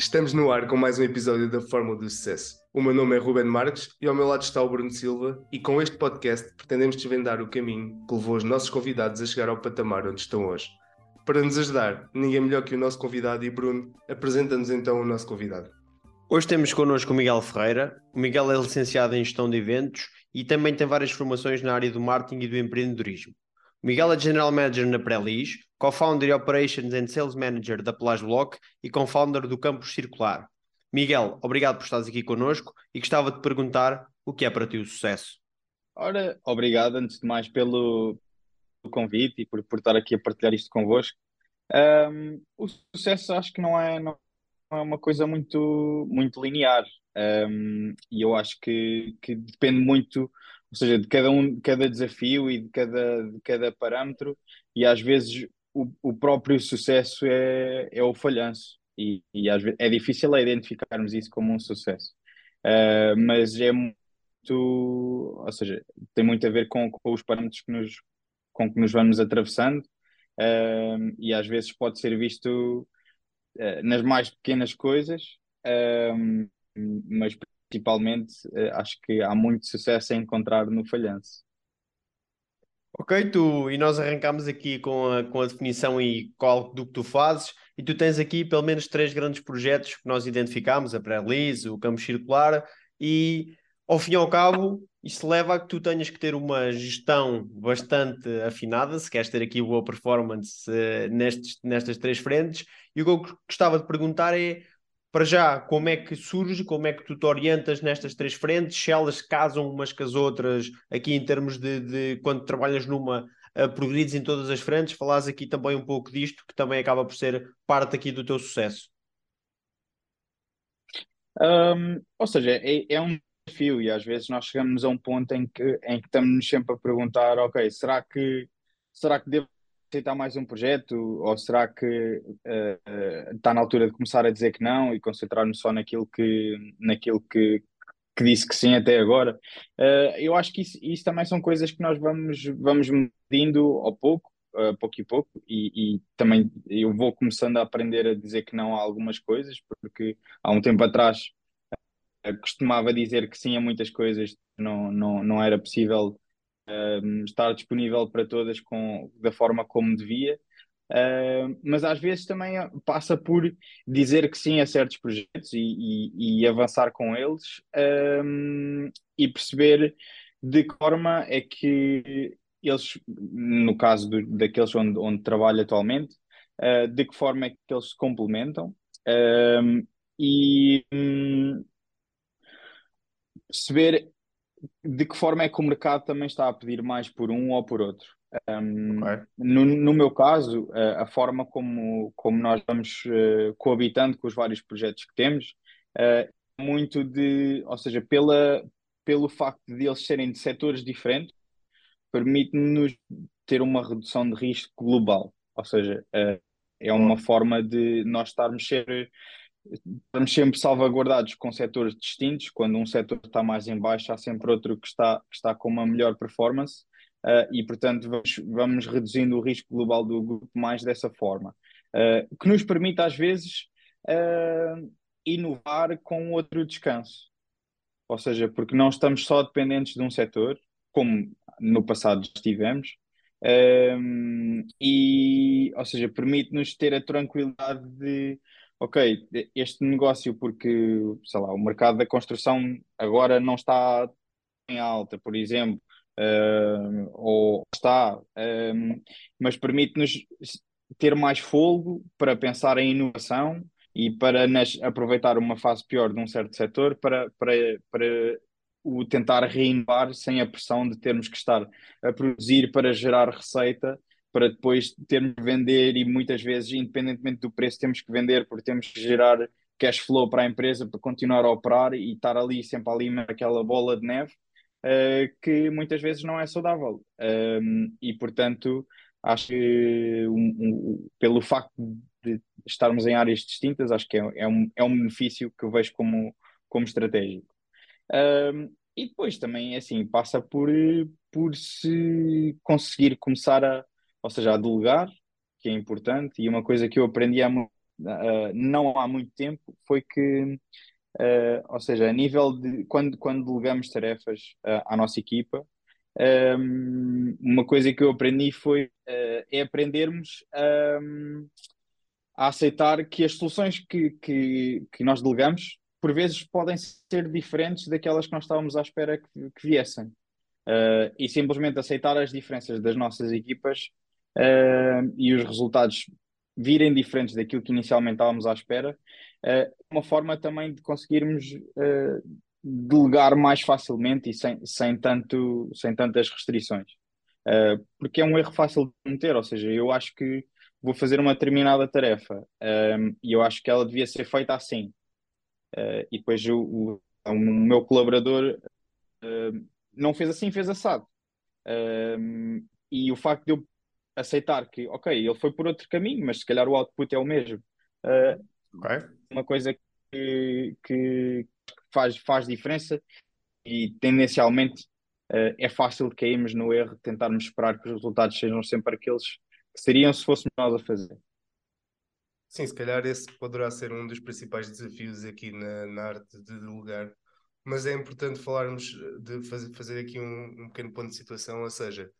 Estamos no ar com mais um episódio da Fórmula do Sucesso. O meu nome é Ruben Marques e ao meu lado está o Bruno Silva e com este podcast pretendemos desvendar o caminho que levou os nossos convidados a chegar ao patamar onde estão hoje. Para nos ajudar, ninguém melhor que o nosso convidado e Bruno, apresenta-nos então o nosso convidado. Hoje temos connosco o Miguel Ferreira. O Miguel é licenciado em Gestão de Eventos e também tem várias formações na área do marketing e do empreendedorismo. Miguel é General Manager na Prelis, co-founder e Operations and Sales Manager da Pelas Block e co-founder do Campus Circular. Miguel, obrigado por estares aqui connosco e gostava de perguntar o que é para ti o sucesso. Ora, obrigado antes de mais pelo, pelo convite e por, por estar aqui a partilhar isto convosco. Um, o sucesso acho que não é, não é uma coisa muito, muito linear um, e eu acho que, que depende muito ou seja, de cada um, de cada desafio e de cada, de cada parâmetro, e às vezes o, o próprio sucesso é, é o falhanço, e, e às vezes é difícil identificarmos isso como um sucesso, uh, mas é muito, ou seja, tem muito a ver com, com os parâmetros que nos, com que nos vamos atravessando, uh, e às vezes pode ser visto uh, nas mais pequenas coisas, mas principalmente, eh, acho que há muito sucesso a encontrar no falhanço. Ok, tu, e nós arrancamos aqui com a, com a definição e qual do que tu fazes, e tu tens aqui pelo menos três grandes projetos que nós identificámos, a pré-release, o campo circular, e ao fim e ao cabo, isso leva a que tu tenhas que ter uma gestão bastante afinada, se queres ter aqui boa performance uh, nestes, nestas três frentes, e o que eu gostava de perguntar é para já, como é que surge, como é que tu te orientas nestas três frentes, se elas casam umas com as outras, aqui em termos de, de quando trabalhas numa, uh, em todas as frentes, falas aqui também um pouco disto, que também acaba por ser parte aqui do teu sucesso. Um, ou seja, é, é, um desafio e às vezes nós chegamos a um ponto em que, em que estamos sempre a perguntar, ok, será que, será que devo aceitar mais um projeto? Ou será que uh, está na altura de começar a dizer que não e concentrar-me só naquilo que, naquilo que, que disse que sim até agora? Uh, eu acho que isso, isso, também são coisas que nós vamos, vamos medindo ao pouco, uh, pouco e pouco, e, e, também eu vou começando a aprender a dizer que não a algumas coisas, porque há um tempo atrás costumava dizer que sim a muitas coisas, não, não, não era possível uh, estar disponível para todas com, da forma como devia. Uh, mas às vezes também passa por dizer que sim a certos projetos e, e, e avançar com eles uh, e perceber de que forma é que eles, no caso do, daqueles onde, onde trabalho atualmente, uh, de que forma é que eles se complementam e um, perceber de que forma é que o mercado também está a pedir mais por um ou por outro? Um, okay. no, no, meu caso, a, a, forma como, como nós vamos uh, coabitando com os vários projetos que temos, uh, muito de, ou seja, pela, pelo facto de eles serem de setores diferentes, permite-nos ter uma redução de risco global. Ou seja, uh, é uma forma de nós estarmos sempre estamos sempre salvaguardados com setores distintos. Quando um setor está mais em baixo, há sempre outro que está, que está com uma melhor performance. Uh, e, portanto, vamos, vamos, reduzindo o risco global do grupo mais dessa forma. Uh, que nos permite, às vezes, uh, inovar com outro descanso. Ou seja, porque não estamos só dependentes de um setor, como no passado estivemos, e, ou seja, permite-nos ter a tranquilidade de ok, este negócio, porque, sei lá, o mercado da construção agora não está em alta, por exemplo, uh, ou está, uh, mas permite-nos ter mais folgo para pensar em inovação e para nas, aproveitar uma fase pior de um certo setor para, para, para o tentar reinovar sem a pressão de termos que estar a produzir para gerar receita para depois termos que vender e muitas vezes, independentemente do preço, temos que vender porque temos que gerar cash flow para a empresa para continuar a operar e estar ali sempre ali naquela bola de neve uh, que muitas vezes não é saudável. Um, e portanto, acho que um, um, pelo facto de estarmos em áreas distintas, acho que é, é, um, é um benefício que eu vejo como, como estratégico. e depois também, assim, passa por, por se conseguir começar a ou seja, a delegar, que é importante, e uma coisa que eu aprendi há uh, não há muito tempo foi que, uh, ou seja, a nível de quando, quando delegamos tarefas uh, à nossa equipa, um, uma coisa que eu aprendi foi é aprendermos um, a aceitar que as soluções que, que, que nós delegamos por vezes podem ser diferentes daquelas que nós estávamos à espera que, que viessem. Uh, e simplesmente aceitar as diferenças das nossas equipas uh, e os resultados virem diferentes daquilo que inicialmente estávamos à espera, é uma forma também de conseguirmos uh, delegar mais facilmente e sem, sem, tanto, sem tantas restrições. Uh, porque é um erro fácil de cometer, ou seja, eu acho que vou fazer uma determinada tarefa um, e eu acho que ela devia ser feita assim. Uh, e depois o, o, o meu colaborador não fez assim, fez assado. e o facto de eu aceitar que, ok, ele foi por outro caminho, mas se calhar o output é o mesmo. Uh, okay. Uma coisa que, que faz, faz diferença e tendencialmente uh, é fácil de cairmos no erro de tentarmos esperar que os resultados sejam sempre aqueles que seriam se fôssemos nós a fazer. Sim, se calhar esse poderá ser um dos principais desafios aqui na, na arte de delegar, mas é importante falarmos de fazer, fazer aqui um, um pequeno ponto de situação, ou seja,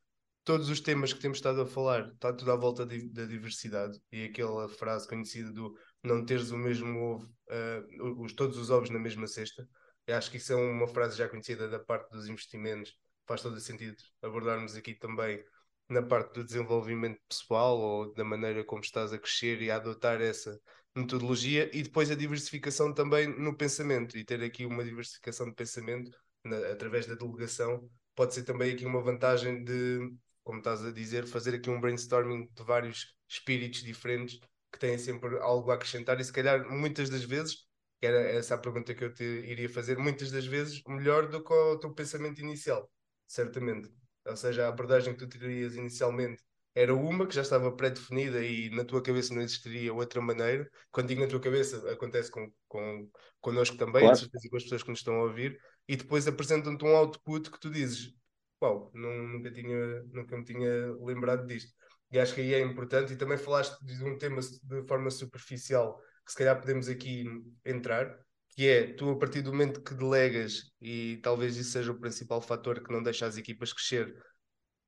todos os temas que temos estado a falar, está tudo à volta da diversidade. E aquela frase conhecida do não teres o mesmo ovo, uh, os, todos os ovos na mesma cesta. Eu acho que isso é uma frase já conhecida da parte dos investimentos, faz todo o sentido abordarmos aqui também na parte do desenvolvimento pessoal ou da maneira como estás a crescer e a adotar essa metodologia. E depois a diversificação também no pensamento. E ter aqui uma diversificação de pensamento na, através da delegação pode ser também aqui uma vantagem de como estás a dizer, fazer aqui um brainstorming de vários espíritos diferentes que têm sempre algo a acrescentar e se calhar muitas das vezes, era essa a pergunta que eu te iria fazer, muitas das vezes melhor do que o teu pensamento inicial, certamente. Ou seja, a abordagem que tu terias inicialmente era uma que já estava pré-definida e na tua cabeça não existiria outra maneira. Quando digo na tua cabeça, acontece com, com, connosco também, claro. com as pessoas que nos estão a ouvir, e depois apresentam-te um output que tu dizes, uau, nunca, tinha, nunca me tinha lembrado disto. E acho que aí é importante, e também falaste de um tema de forma superficial, que se calhar podemos aqui entrar, que é tu, a partir do momento que delegas, e talvez isso seja o principal fator que não deixa as equipas crescer,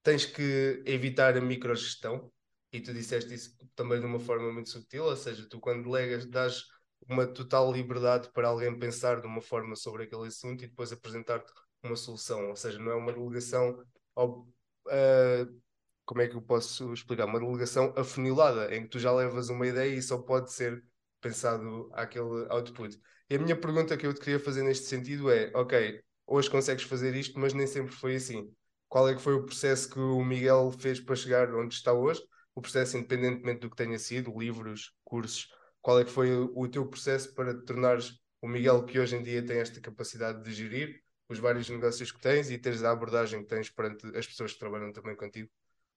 tens que evitar a microgestão, e tu disseste isso também de uma forma muito sutil, ou seja, tu quando delegas dás uma total liberdade para alguém pensar de uma forma sobre aquele assunto e depois apresentar-te uma solução, ou seja, não é uma delegação ao, uh, como é que eu posso explicar? Uma delegação afunilada, em que tu já levas uma ideia e só pode ser pensado aquele output. E a minha pergunta que eu te queria fazer neste sentido é: ok, hoje consegues fazer isto, mas nem sempre foi assim. Qual é que foi o processo que o Miguel fez para chegar onde está hoje? O processo, independentemente do que tenha sido, livros, cursos, qual é que foi o teu processo para te tornares o Miguel que hoje em dia tem esta capacidade de gerir os vários negócios que tens e teres a abordagem que tens perante as pessoas que trabalham também contigo?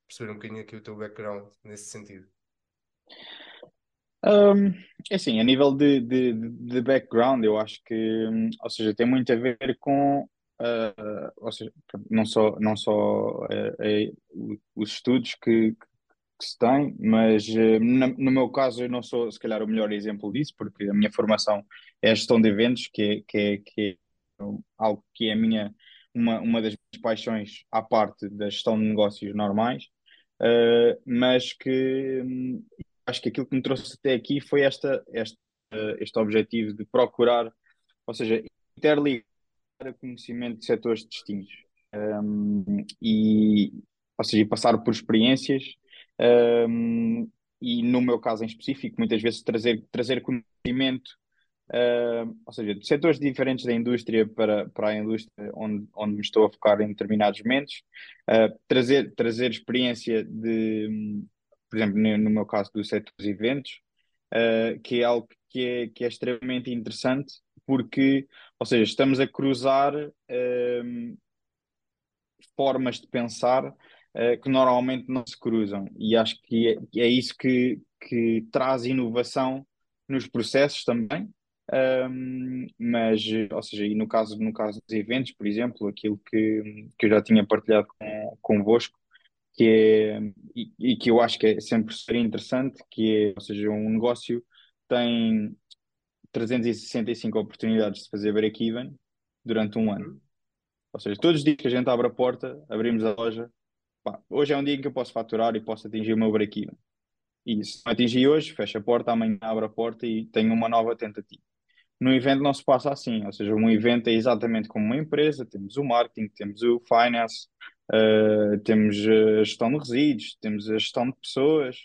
Perceber um bocadinho aqui o teu background nesse sentido. Um, é assim, a nível de, de, de, background, eu acho que, ou seja, tem muito a ver com, uh, ou seja, não só, não só uh, os estudos que, que se tem, mas uh, no meu caso eu não sou, se calhar, o melhor exemplo disso, porque a minha formação é a gestão de eventos, que é, que é, que algo que é a minha, uma, uma das minhas paixões à parte da gestão de negócios normais, uh, mas que um, acho que aquilo que me trouxe até aqui foi esta, esta, este objetivo de procurar, ou seja, interligar conhecimento de setores distintos um, e, ou seja, passar por experiências um, e no meu caso em específico, muitas vezes trazer, trazer conhecimento Uh, ou seja, de setores diferentes da indústria para, para a indústria onde, onde me estou a focar em determinados momentos, uh, trazer, trazer experiência de, por exemplo, no, meu caso, do setor dos eventos, uh, que é algo que é, que é extremamente interessante, porque, ou seja, estamos a cruzar formas de pensar que normalmente não se cruzam, e acho que é, é isso que, que traz inovação nos processos também, um, mas, ou seja, e no caso, no caso dos eventos, por exemplo, aquilo que, que eu já tinha partilhado com, convosco, que é, e, e, que eu acho que é sempre super interessante, que é, ou seja, um negócio tem 365 oportunidades de fazer break-even durante um ano. Uhum. Ou seja, todos os dias que a gente abre a porta, abrimos a loja, pá, hoje é um dia em que eu posso faturar e posso atingir o meu break-even. E se não atingir hoje, fecha a porta, amanhã abre a porta e tenho uma nova tentativa. No evento não se passa assim, ou seja, um evento é exatamente como uma empresa, temos o marketing, temos o finance, uh, temos a gestão de resíduos, temos a gestão de pessoas,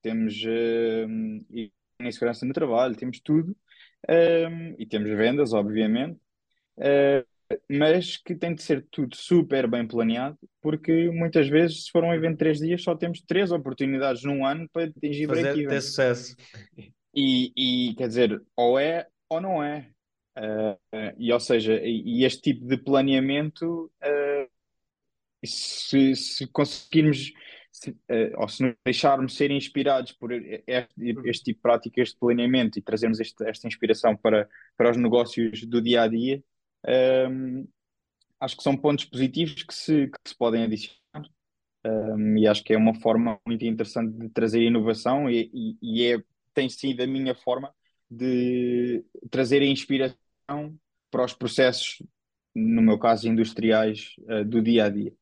temos uh, segurança no trabalho, temos tudo, um, e temos vendas, obviamente, uh, mas que tem de ser tudo super bem planeado, porque muitas vezes, se for um evento de três dias, só temos três oportunidades num ano para atingir break-even. ter sucesso. E, e, quer dizer, ou é ou não é. Uh, e ou seja, e, este tipo de planeamento, uh, se, se conseguirmos se, uh, ou se nos deixarmos ser inspirados por este, este, tipo de prática, este planeamento e trazermos este, esta inspiração para, para os negócios do dia a dia, um, acho que são pontos positivos que se, que se podem adicionar. Um, e acho que é uma forma muito interessante de trazer inovação e, e, e é, tem sido a minha forma de trazer a inspiração para os processos, no meu caso, industriais uh, do dia a dia.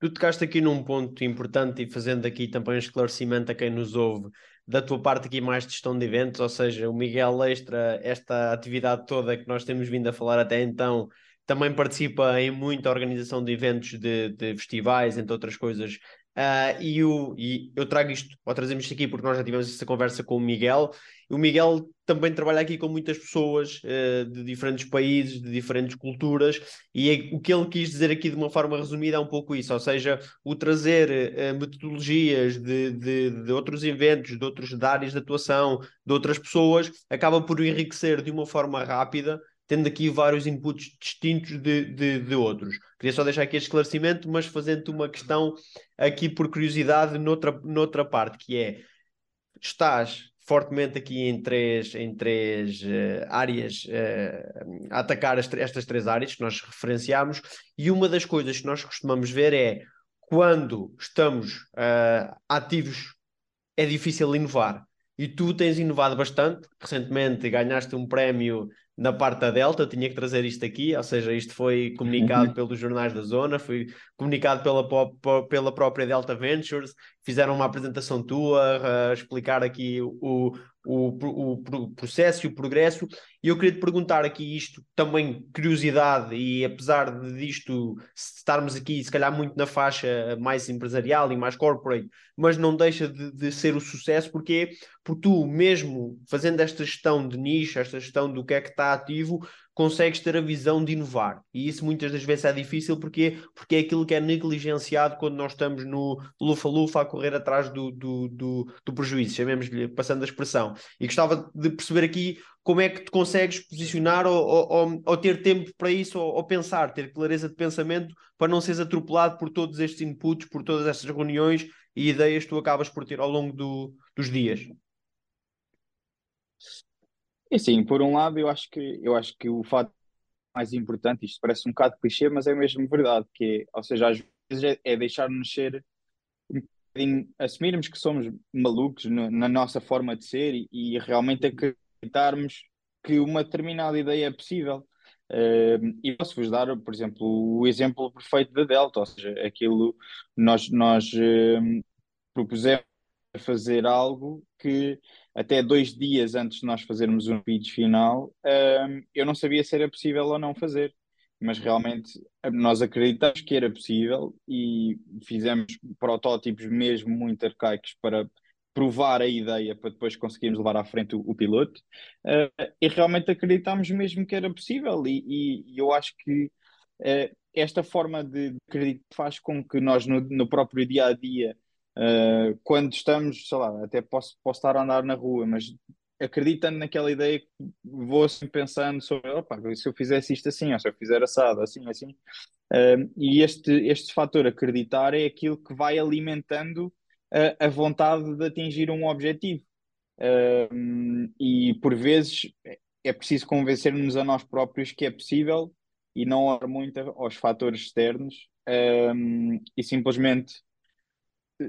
Tu tocaste aqui num ponto importante e fazendo aqui também um esclarecimento a quem nos ouve da tua parte aqui mais de gestão de eventos, ou seja, o Miguel Extra, esta atividade toda que nós temos vindo a falar até então, também participa em muita organização de eventos de, de festivais, entre outras coisas, Uh, e, o, e eu trago isto, ou trazemos isto aqui porque nós já tivemos essa conversa com o Miguel. O Miguel também trabalha aqui com muitas pessoas uh, de diferentes países, de diferentes culturas, e é, o que ele quis dizer aqui de uma forma resumida é um pouco isso, ou seja, o trazer uh, metodologias de, de, de, outros eventos, de outras áreas de atuação, de outras pessoas, acaba por enriquecer de uma forma rápida tendo aqui vários inputs distintos de, de, de, outros. Queria só deixar aqui este esclarecimento, mas fazendo-te uma questão aqui por curiosidade noutra, noutra parte, que é, estás fortemente aqui em três, em três uh, áreas, uh, a atacar as, estas três áreas que nós referenciamos, e uma das coisas que nós costumamos ver é, quando estamos uh, ativos, é difícil inovar. E tu tens inovado bastante. Recentemente ganhaste um prémio na parte da Delta, tinha que trazer isto aqui, ou seja, isto foi comunicado pelos jornais da zona, foi comunicado pela, pela própria Delta Ventures, fizeram uma apresentação tua, a explicar aqui o, o, o, processo e o progresso, e eu queria te perguntar aqui isto, também curiosidade, e apesar disto estarmos aqui, se calhar muito na faixa mais empresarial e mais corporate, mas não deixa de, de ser o sucesso, porque porque tu mesmo fazendo esta gestão de nicho, esta gestão do que é que está ativo, consegues ter a visão de inovar. E isso muitas das vezes é difícil porque, porque é aquilo que é negligenciado quando nós estamos no lufa-lufa a correr atrás do, do, do, do prejuízo, chamemos-lhe, passando a expressão. E gostava de perceber aqui como é que te consegues posicionar ou, ou, ou ter tempo para isso ou, ou, pensar, ter clareza de pensamento para não seres atropelado por todos estes inputs, por todas estas reuniões e ideias que tu acabas por ter ao longo do, dos dias. E sim, por um lado, eu acho que, eu acho que o fato mais importante, isto parece um bocado clichê, mas é mesmo verdade, que é, ou seja, às vezes é, é deixar-nos ser um bocadinho, assumirmos que somos malucos no, na nossa forma de ser e, e realmente acreditarmos que uma determinada ideia é possível. Uh, e posso-vos dar, por exemplo, o exemplo perfeito da Delta, ou seja, aquilo nós, nós uh, propusemos fazer algo que até dois dias antes de nós fazermos um pitch final, um, eu não sabia se era possível ou não fazer. Mas realmente nós acreditamos que era possível e fizemos protótipos mesmo muito arcaicos para provar a ideia para depois conseguirmos levar à frente o, o piloto. Uh, e realmente acreditámos mesmo que era possível. E, e, e eu acho que uh, esta forma de acreditar faz com que nós, no, no próprio dia a dia, Uh, quando estamos, sei lá, até posso, posso estar a andar na rua, mas acreditando naquela ideia vou assim pensando sobre, opa, se eu fizesse isto assim, ou se eu fizer assado, assim, assim. Uh, e este, este fator acreditar é aquilo que vai alimentando a, vontade de atingir um objetivo. Uh, e por vezes é preciso convencer-nos a nós próprios que é possível e não olhar muito aos fatores externos e simplesmente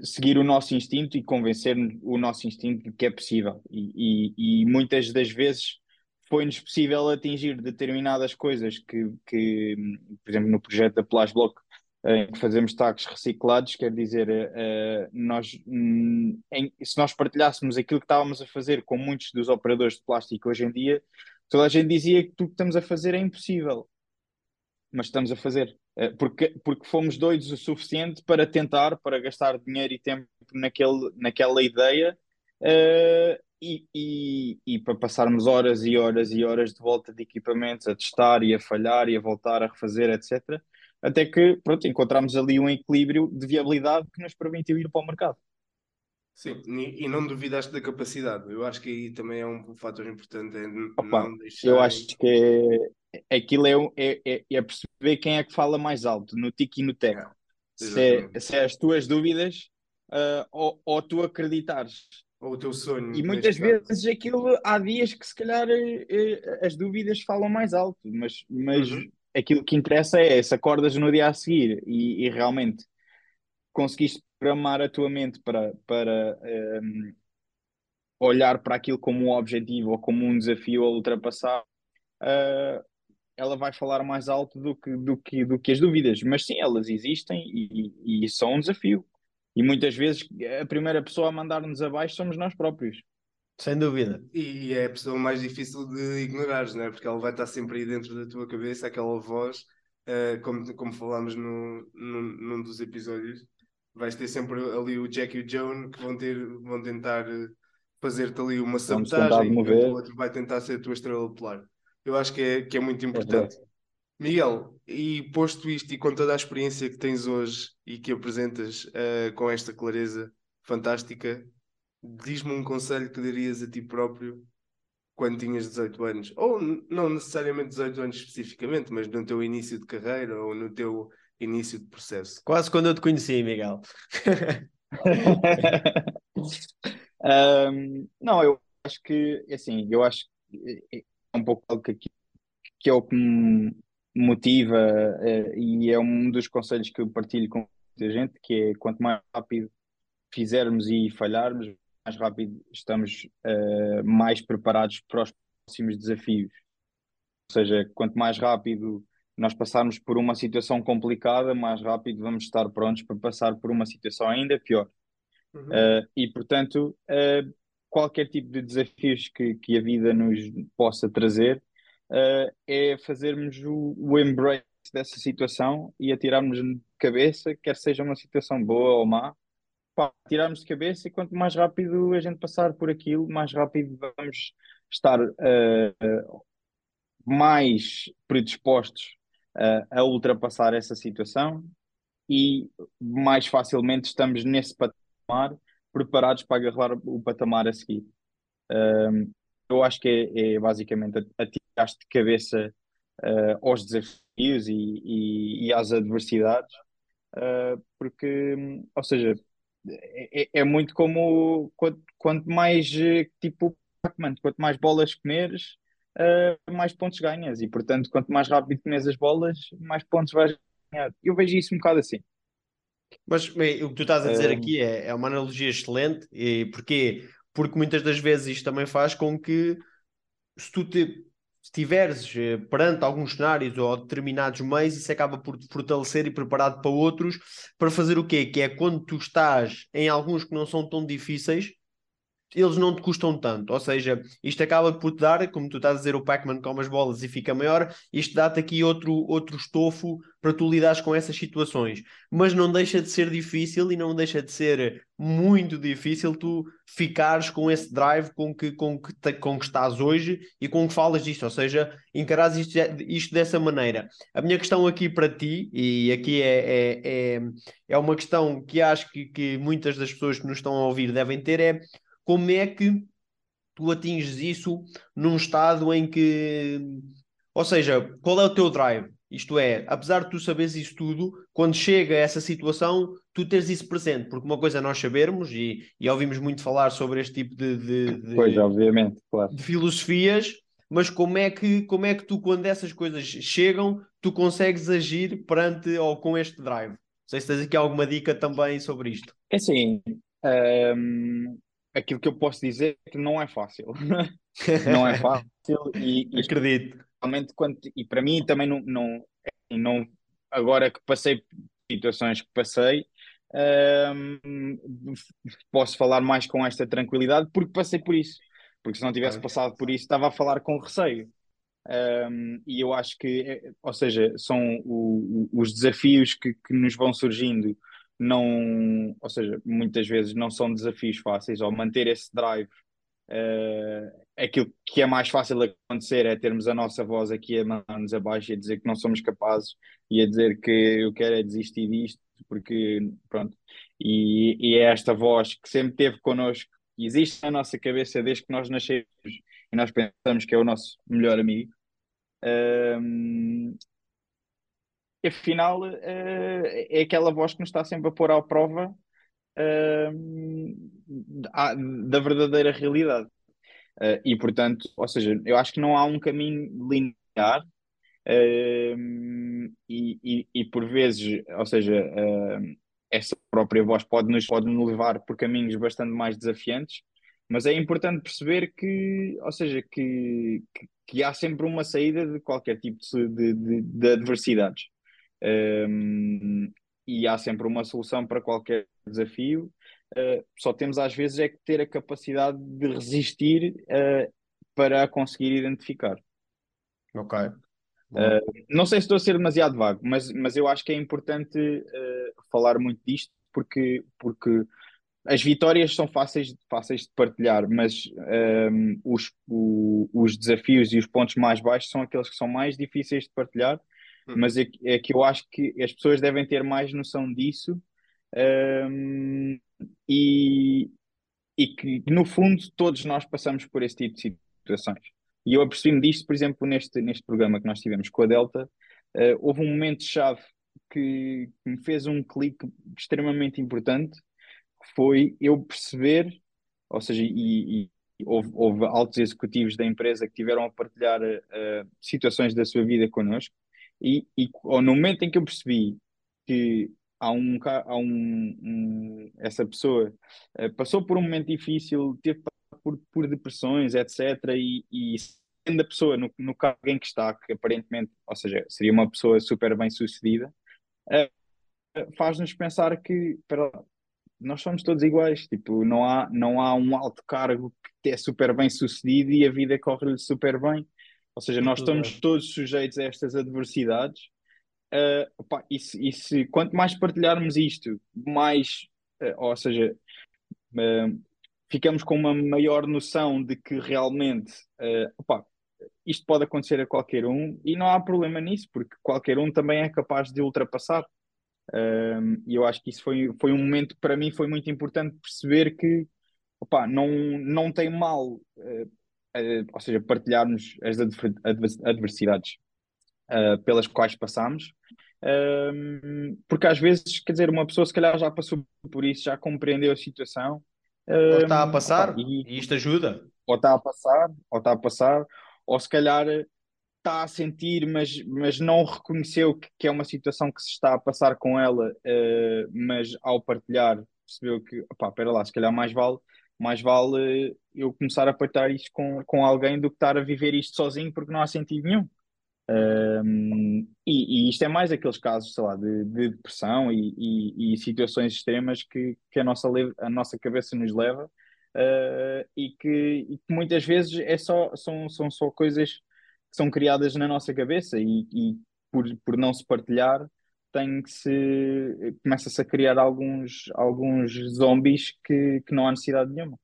seguir o nosso instinto e convencer o nosso instinto de que é possível. E, e, e muitas das vezes foi-nos possível atingir determinadas coisas que, que, por exemplo, no projeto da Plus Block, em que fazemos taques reciclados, quer dizer, uh, nós, um, em, se nós partilhássemos aquilo que estávamos a fazer com muitos dos operadores de plástico hoje em dia, toda a gente dizia que tudo que estamos a fazer é impossível. Mas estamos a fazer. Uh, porque, porque fomos doidos o suficiente para tentar, para gastar dinheiro e tempo naquele, naquela ideia uh, e, e, e para passarmos horas e horas e horas de volta de equipamentos a testar e a falhar e a voltar a refazer, etc até que pronto, encontramos ali um equilíbrio de viabilidade que nos permitiu ir para o mercado. Sim, e não duvidaste da capacidade. Eu acho que aí também é um fator importante. É Opa, deixar... Eu acho que é, aquilo é, é, é, é, perceber quem é que fala mais alto, no tic e no tec. É, se, é, se é as tuas dúvidas uh, ou, ou tu acreditares. Ou o teu sonho. E muitas vezes caso. aquilo há dias que se calhar eh, eh, as dúvidas falam mais alto, mas, mas uhum aquilo que interessa é se acordas no dia a seguir e, e realmente conseguiste programar a tua mente para, para um, olhar para aquilo como um objetivo ou como um desafio a ultrapassar, uh, ela vai falar mais alto do que, do, que, do que as dúvidas. Mas sim, elas existem e, e são um desafio. E muitas vezes a primeira pessoa a mandar-nos abaixo somos nós próprios. Sem dúvida. E, é a pessoa mais difícil de ignorares, não é? Porque ela vai estar sempre aí dentro da tua cabeça, aquela voz, uh, como, como falámos no, no, num dos episódios, vais ter sempre ali o Jack e o Joan que vão, ter, vão tentar eh, fazer-te ali uma sabotagem e o outro vai tentar ser a tua estrela polar. Eu acho que é, que é muito importante. É Miguel, e posto isto e com toda a experiência que tens hoje e que apresentas uh, com esta clareza fantástica, diz-me um conselho que darias a ti próprio quando tinhas 18 anos, ou não necessariamente 18 anos especificamente, mas no teu início de carreira ou no teu início de processo. Quase quando eu te conheci, Miguel. um, não, eu acho que, assim, eu acho que é um pouco algo que, que é o que me motiva é, e é um dos conselhos que eu partilho com muita gente, que é quanto mais rápido fizermos e falharmos, mais rápido estamos uh, mais preparados para os próximos desafios. Ou seja, quanto mais rápido nós passarmos por uma situação complicada, mais rápido vamos estar prontos para passar por uma situação ainda pior. Uhum. Uh, e, portanto, uh, qualquer tipo de desafios que, que a vida nos possa trazer uh, é fazermos o, o, embrace dessa situação e atirarmos de cabeça, quer seja uma situação boa ou má, tirarmos de cabeça e quanto mais rápido a gente passar por aquilo, mais rápido vamos estar uh, mais predispostos uh, a ultrapassar essa situação e mais facilmente estamos nesse patamar preparados para agarrar o patamar a seguir. Um, eu acho que é, é basicamente atirar-te de cabeça uh, aos desafios e, e, e às adversidades, uh, porque, ou seja, é, é, é muito como quanto, quanto mais tipo quanto mais bolas comeres, uh, mais pontos ganhas. E portanto, quanto mais rápido comes as bolas, mais pontos vais ganhar. Eu vejo isso um bocado assim. Mas bem, o que tu estás a dizer aqui é, é uma analogia excelente. E porquê? Porque muitas das vezes isto também faz com que se tu te estiveres eh, perante alguns cenários ou determinados meios, isso acaba por te fortalecer e preparado para outros, para fazer o quê? Que é quando tu estás em alguns que não são tão difíceis, eles não te custam tanto. Ou seja, isto acaba por te dar, como tu estás a dizer, o Pac-Man com as bolas e fica maior, isto dá-te aqui outro, outro estofo para tu lidares com essas situações. Mas não deixa de ser difícil e não deixa de ser muito difícil tu ficares com esse drive com que, com que, te, com que estás hoje e com que falas disto. Ou seja, encaras isto, isto dessa maneira. A minha questão aqui para ti, e aqui é, é, é, é uma questão que acho que, que muitas das pessoas que nos estão a ouvir devem ter, é como é que tu atinges isso num estado em que. Ou seja, qual é o teu drive? Isto é, apesar de tu saberes isso tudo, quando chega essa situação, tu teres isso presente, porque uma coisa é nós sabermos, e, e ouvimos muito falar sobre este tipo de, de, de, pois, obviamente, claro. de filosofias, mas como é, que, como é que tu, quando essas coisas chegam, tu consegues agir perante ou com este drive? sei se tens aqui alguma dica também sobre isto. É assim, um, aquilo que eu posso dizer é que não é fácil. não é fácil e, e acredito. Realmente, quando, e para mim também não, não, não agora que passei situações que passei, um, posso falar mais com esta tranquilidade porque passei por isso. Porque se não tivesse passado por isso, estava a falar com receio. Um, e eu acho que, é, ou seja, são o, o, os desafios que, que, nos vão surgindo, não, ou seja, muitas vezes não são desafios fáceis, ou manter esse drive. Uh, aquilo que é mais fácil acontecer é termos a nossa voz aqui a mandar-nos abaixo e a dizer que não somos capazes e a dizer que eu quero é desistir disto, porque pronto. E, e é esta voz que sempre teve connosco, que existe na nossa cabeça desde que nós nascemos e nós pensamos que é o nosso melhor amigo. E afinal, uh, é aquela voz que nos está sempre a pôr à prova uh, da verdadeira realidade. Uh, e portanto, ou seja, eu acho que não há um caminho linear e, e, e, por vezes, ou seja, essa própria voz pode nos, pode nos levar por caminhos bastante mais desafiantes, mas é importante perceber que, ou seja, que, que, que há sempre uma saída de qualquer tipo de, de, de adversidades. Um, e há sempre uma solução para qualquer desafio uh, só temos às vezes é que ter a capacidade de resistir uh, para conseguir identificar. Ok. Uh, não sei se estou a ser demasiado vago, mas, mas eu acho que é importante falar muito disto porque, porque as vitórias são fáceis, fáceis de partilhar, mas um, os, o, os desafios e os pontos mais baixos são aqueles que são mais difíceis de partilhar. Uhum. Mas é, é que eu acho que as pessoas devem ter mais noção disso um, e, e que, no fundo, todos nós passamos por esse tipo de situações. E eu apercebi-me disto, por exemplo, neste, neste programa que nós tivemos com a Delta, uh, houve um momento-chave que, que, me fez um clique extremamente importante, foi eu perceber, ou seja, e, e houve, houve, altos executivos da empresa que tiveram a partilhar uh, situações da sua vida connosco, e, e no momento em que eu percebi que há um, há um, um essa pessoa uh, passou por um momento difícil, teve por, por depressões, etc. E, e sendo a pessoa no, no cargo em que está, que aparentemente, ou seja, seria uma pessoa super bem sucedida, uh, faz-nos pensar que para, nós somos todos iguais, tipo, não há, não há um alto cargo que é super bem sucedido e a vida corre-lhe super bem. Ou seja, nós estamos todos sujeitos a estas adversidades Uh, opa, e, se, e, se, quanto mais partilharmos isto, mais, uh, ou seja, uh, ficamos com uma maior noção de que realmente opa, isto pode acontecer a qualquer um e não há problema nisso, porque qualquer um também é capaz de ultrapassar. E eu acho que isso foi, foi um momento, para mim, foi muito importante perceber que opa, não, não tem mal, ou seja, partilharmos as adversidades uh, pelas quais passamos. Uh, porque às vezes, quer dizer, uma pessoa se calhar já passou por isso, já compreendeu a situação. Uh, ou está a passar, opa, e, e, isto ajuda. Ou está a passar, ou está a passar, ou se calhar está a sentir, mas, mas não reconheceu que, que é uma situação que se está a passar com ela, uh, mas ao partilhar percebeu que, opá, espera lá, se calhar mais vale, mais vale eu começar a partilhar isto com, com alguém do que estar a viver isto sozinho porque não há sentido nenhum. Um, e, e, isto é mais aqueles casos, sei lá, de, de depressão e, e, e, situações extremas que, que a, nossa, a nossa cabeça nos leva uh, e, que, que, muitas vezes é só, são, são só coisas que são criadas na nossa cabeça e, por, por não se partilhar tem que se começa-se a criar alguns, alguns zombies que, que não há necessidade nenhuma.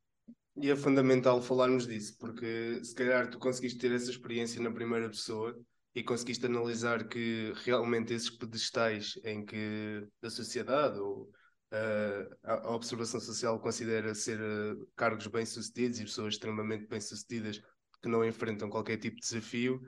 E é fundamental falarmos disso, porque se calhar tu conseguiste ter essa experiência na primeira pessoa e conseguiste analisar que realmente esses pedestais em que a sociedade ou uh, a, observação social considera ser uh, cargos bem-sucedidos e pessoas extremamente bem-sucedidas que não enfrentam qualquer tipo de desafio,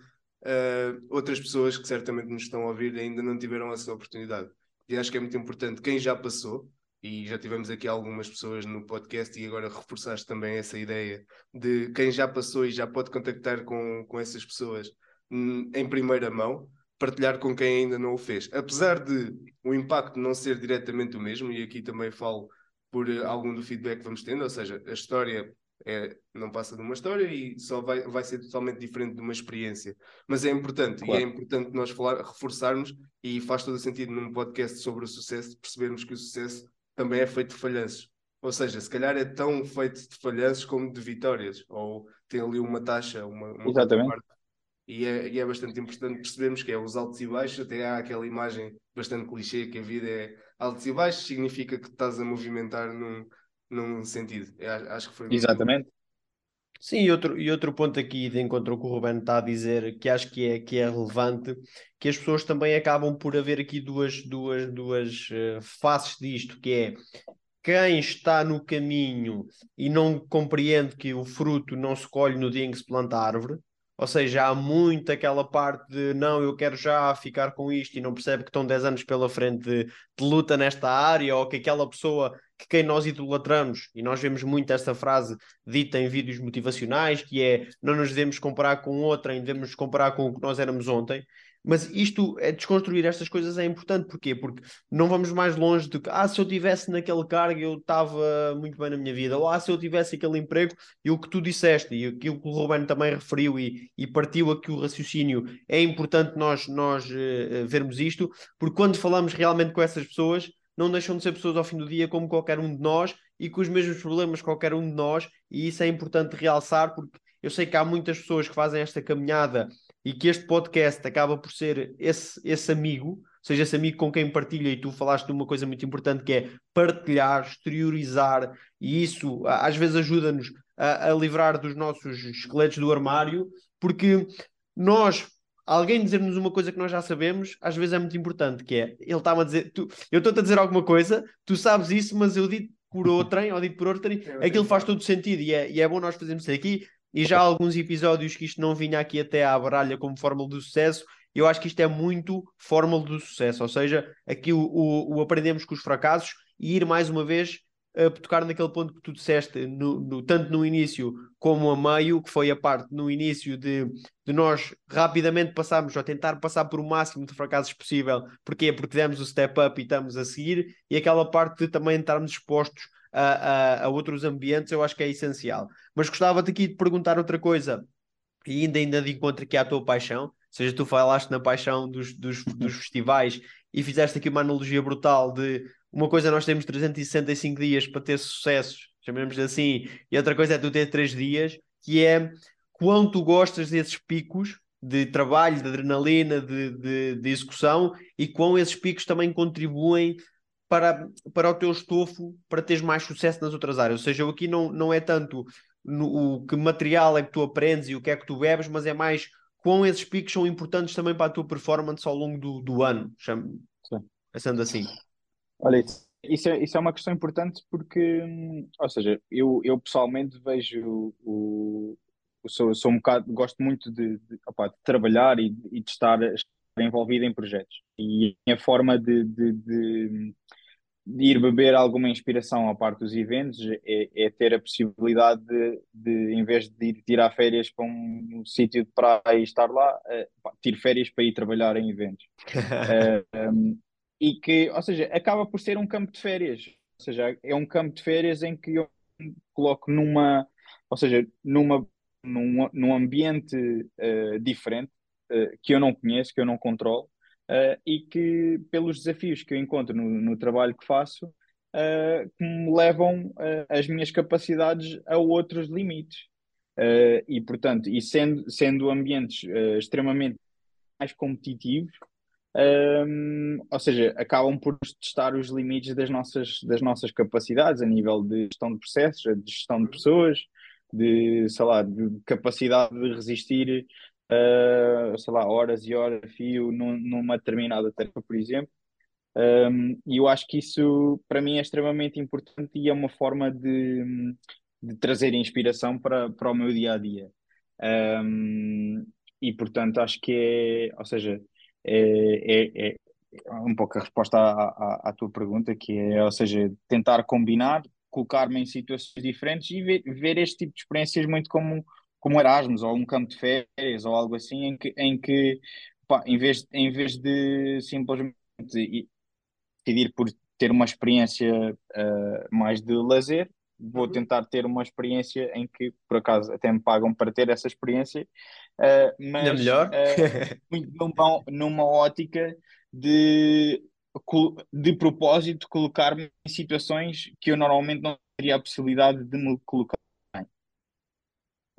uh, outras pessoas que certamente nos estão a ouvir ainda não tiveram essa oportunidade. E acho que é muito importante quem já passou, e já tivemos aqui algumas pessoas no podcast e agora reforçaste também essa ideia de quem já passou e já pode contactar com, com essas pessoas em primeira mão, partilhar com quem ainda não o fez. Apesar de o impacto não ser diretamente o mesmo, e aqui também falo por eh, algum do feedback que vamos tendo, ou seja, a história é, não passa de uma história e só vai, vai ser totalmente diferente de uma experiência. Mas é importante, claro. e é importante nós falar, reforçarmos, e faz todo o sentido num podcast sobre o sucesso, percebermos que o sucesso também é feito de falhanços. Ou seja, se calhar é tão feito de falhanços como de vitórias, ou tem ali uma taxa, uma, uma Exatamente. E é, e é bastante importante percebermos que é os altos e baixos, até há aquela imagem bastante clichê que a vida é altos e baixos, significa que estás a movimentar num, num sentido. Eu acho que foi Exatamente. Sim, e outro, e outro ponto aqui de encontro que o Ruben está a dizer, que acho que é, que é relevante, que as pessoas também acabam por haver aqui duas, duas, duas uh, faces disto, que é quem está no caminho e não compreende que o fruto não se colhe no dia em que se planta a árvore, ou seja, há muito aquela parte de não, eu quero já ficar com isto e não percebe que estão 10 anos pela frente de, de, luta nesta área, ou que aquela pessoa que quem nós idolatramos, e nós vemos muito esta frase dita em vídeos motivacionais, que é não nos devemos comparar com outra, devemos nos comparar com o que nós éramos ontem. Mas isto, é desconstruir estas coisas é importante, porquê? Porque não vamos mais longe do que, ah, se eu tivesse naquele cargo eu estava muito bem na minha vida, ou ah, se eu tivesse aquele emprego, e o que tu disseste, e aquilo que o Ruben também referiu e, e partiu aqui o raciocínio, é importante nós, nós uh, vermos isto, porque quando falamos realmente com essas pessoas, não deixam de ser pessoas ao fim do dia como qualquer um de nós e com os mesmos problemas que qualquer um de nós, e isso é importante realçar, porque eu sei que há muitas pessoas que fazem esta caminhada e que este podcast acaba por ser esse, esse amigo, seja esse amigo com quem partilha, e tu falaste de uma coisa muito importante que é partilhar, exteriorizar, e isso às vezes ajuda-nos a, a livrar dos nossos esqueletos do armário, porque nós alguém dizer-nos uma coisa que nós já sabemos, às vezes é muito importante, que é, ele está-me a dizer, tu, eu estou-te a dizer alguma coisa, tu sabes isso, mas eu digo por outrem, ou digo por outrem, aquilo faz todo sentido, e é, e é bom nós fazermos isso aqui, e já há alguns episódios que isto não vinha aqui até à baralha como fórmula do sucesso, eu acho que isto é muito fórmula do sucesso, ou seja, aqui o, o, o aprendemos com os fracassos e ir mais uma vez uh, tocar naquele ponto que tu disseste, no, no, tanto no início como a meio, que foi a parte no início de, de nós rapidamente passarmos, ou tentar passar por o máximo de fracassos possível. Porquê? Porque demos o step up e estamos a seguir, e aquela parte de também estarmos expostos a, a, a outros ambientes, eu acho que é essencial. Mas gostava-te aqui de perguntar outra coisa, e ainda, ainda de encontro aqui à tua paixão, ou seja, tu falaste na paixão dos, dos, dos festivais e fizeste aqui uma analogia brutal de uma coisa nós temos 365 dias para ter sucesso, chamemos assim, e outra coisa é tu ter 3 dias, que é quanto gostas desses picos de trabalho, de adrenalina, de, de, de execução e quão esses picos também contribuem para, para o teu estofo, para teres mais sucesso nas outras áreas. Ou seja, aqui não, não é tanto no, o que material é que tu aprendes e o que é que tu bebes, mas é mais quão esses picos são importantes também para a tua performance ao longo do, do ano, pensando assim. Olha, isso é, isso é uma questão importante porque, ou seja, eu, eu pessoalmente vejo o, o sou, sou um bocado, gosto muito de, de, opa, de trabalhar e, e de estar, estar, envolvido em projetos. E a forma de, de de ir beber alguma inspiração à parte dos eventos é, é ter a possibilidade de, de, em vez de ir tirar férias para um, um sítio de praia e estar lá, uh, tiro férias para ir trabalhar em eventos. uh, eh, um, e que, ou seja, acaba por ser um campo de férias. Ou seja, é um campo de férias em que eu coloco numa, ou seja, numa, num, num ambiente uh, diferente, que eu não conheço, que eu não controlo, uh, e que, pelos desafios que eu encontro no, no trabalho que faço, uh, que me levam uh, as minhas capacidades a outros limites. e, portanto, e sendo, sendo ambientes extremamente mais competitivos, um, ou seja, acabam por testar os limites das nossas, das nossas capacidades a nível de gestão de processos, de gestão de pessoas, de, sei lá, de capacidade de resistir uh, sei lá, horas e horas a fio num, numa determinada tarefa, por exemplo. Um, e eu acho que isso para mim é extremamente importante e é uma forma de, de trazer inspiração para, para o meu dia a dia. Um, e portanto acho que é, ou seja, é, é, é um pouco a resposta à, à, à, tua pergunta, que é, ou seja, tentar combinar, colocar-me em situações diferentes e ver, ver este tipo de experiências muito como como Erasmus ou um campo de férias ou algo assim, em que, em que pá, em vez, em vez de simplesmente decidir por ter uma experiência uh, mais de lazer, vou uhum. tentar ter uma experiência em que, por acaso, até me pagam para ter essa experiência, uh, mas melhor. uh, muito numa, numa ótica de, de propósito colocar-me em situações que eu normalmente não teria a possibilidade de me colocar em.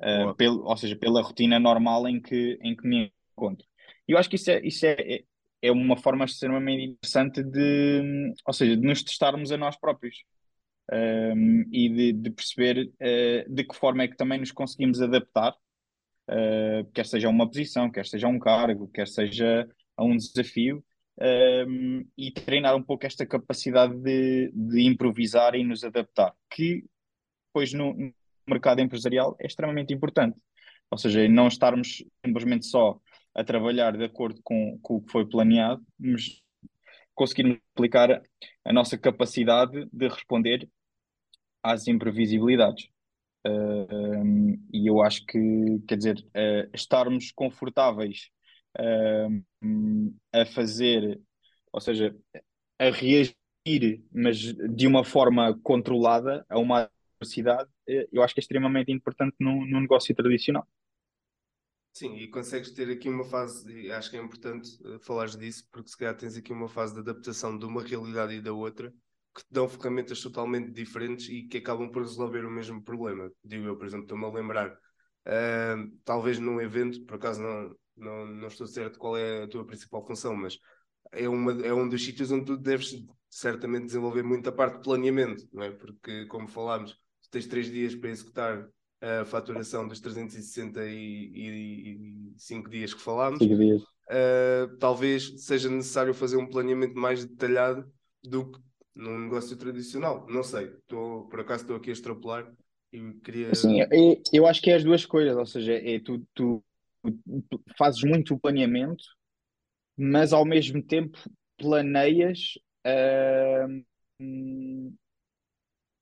Uh, pelo, ou seja, pela rotina normal em que, em que me encontro. E eu acho que isso é, isso é, é uma forma extremamente interessante de, ou seja, de nos testarmos a nós próprios um, e de, de perceber uh, de que forma é que também nos conseguimos adaptar, uh, quer seja uma posição, quer seja um cargo, quer seja um desafio, um, e treinar um pouco esta capacidade de, de improvisar e nos adaptar, que depois no, no mercado empresarial é extremamente importante. Ou seja, não estarmos simplesmente só a trabalhar de acordo com, com o que foi planeado, mas conseguirmos aplicar a nossa capacidade de responder às imprevisibilidades. E eu acho que, quer dizer, uh, estarmos confortáveis uh, a fazer, ou seja, a reagir, mas de uma forma controlada a uma adversidade, eu acho que é extremamente importante no, no negócio tradicional. Sim, e consegues ter aqui uma fase, e acho que é importante uh, falares disso, porque se calhar tens aqui uma fase de adaptação de uma realidade e da outra, que dão ferramentas totalmente diferentes e que acabam por resolver o mesmo problema. Digo eu, por exemplo, estou-me a lembrar, uh, talvez num evento, por acaso não, não, não estou certo qual é a tua principal função, mas é, uma, é um dos sítios onde tu deves certamente desenvolver muita parte de planeamento, não é? Porque, como falámos, tens três dias para executar a faturação dos 365 dias que falámos, dias. Uh, talvez seja necessário fazer um planeamento mais detalhado do que num negócio tradicional. Não sei, estou, por acaso estou aqui a extrapolar e queria. Sim, é, eu acho que é as duas coisas, ou seja, é tu, tu, tu fazes muito planeamento, mas ao mesmo tempo planeias. Uh,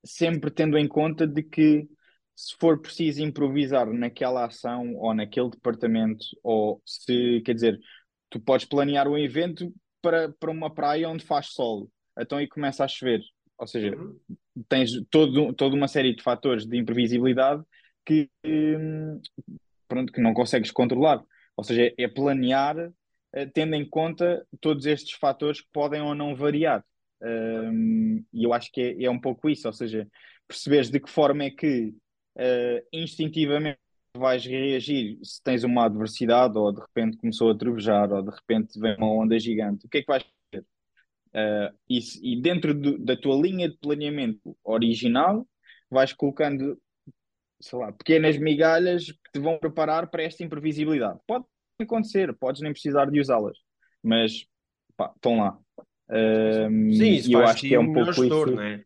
sempre tendo em conta de que se for preciso improvisar naquela ação ou naquele departamento, ou se, quer dizer, tu podes planear um evento para, para uma praia onde faz sol, então aí começa a chover. Ou seja, uhum. tens todo, toda uma série de fatores de imprevisibilidade que, hum, pronto, que não consegues controlar. Ou seja, é planear uh, tendo em conta todos estes fatores que podem ou não variar. Um, e eu acho que é, é um pouco isso, ou seja, perceberes de que forma é que uh, instintivamente vais reagir se tens uma adversidade ou de repente começou a trovejar ou de repente vem uma onda gigante. O que é que vais? Uh, e, e, dentro do, da tua linha de planeamento original, vais colocando, sei lá, pequenas migalhas que te vão preparar para esta imprevisibilidade. Pode acontecer, podes nem precisar de usá-las, mas pá, estão lá. Uh, Sim, isso eu acho que é um pouco gestor, isso. Não é?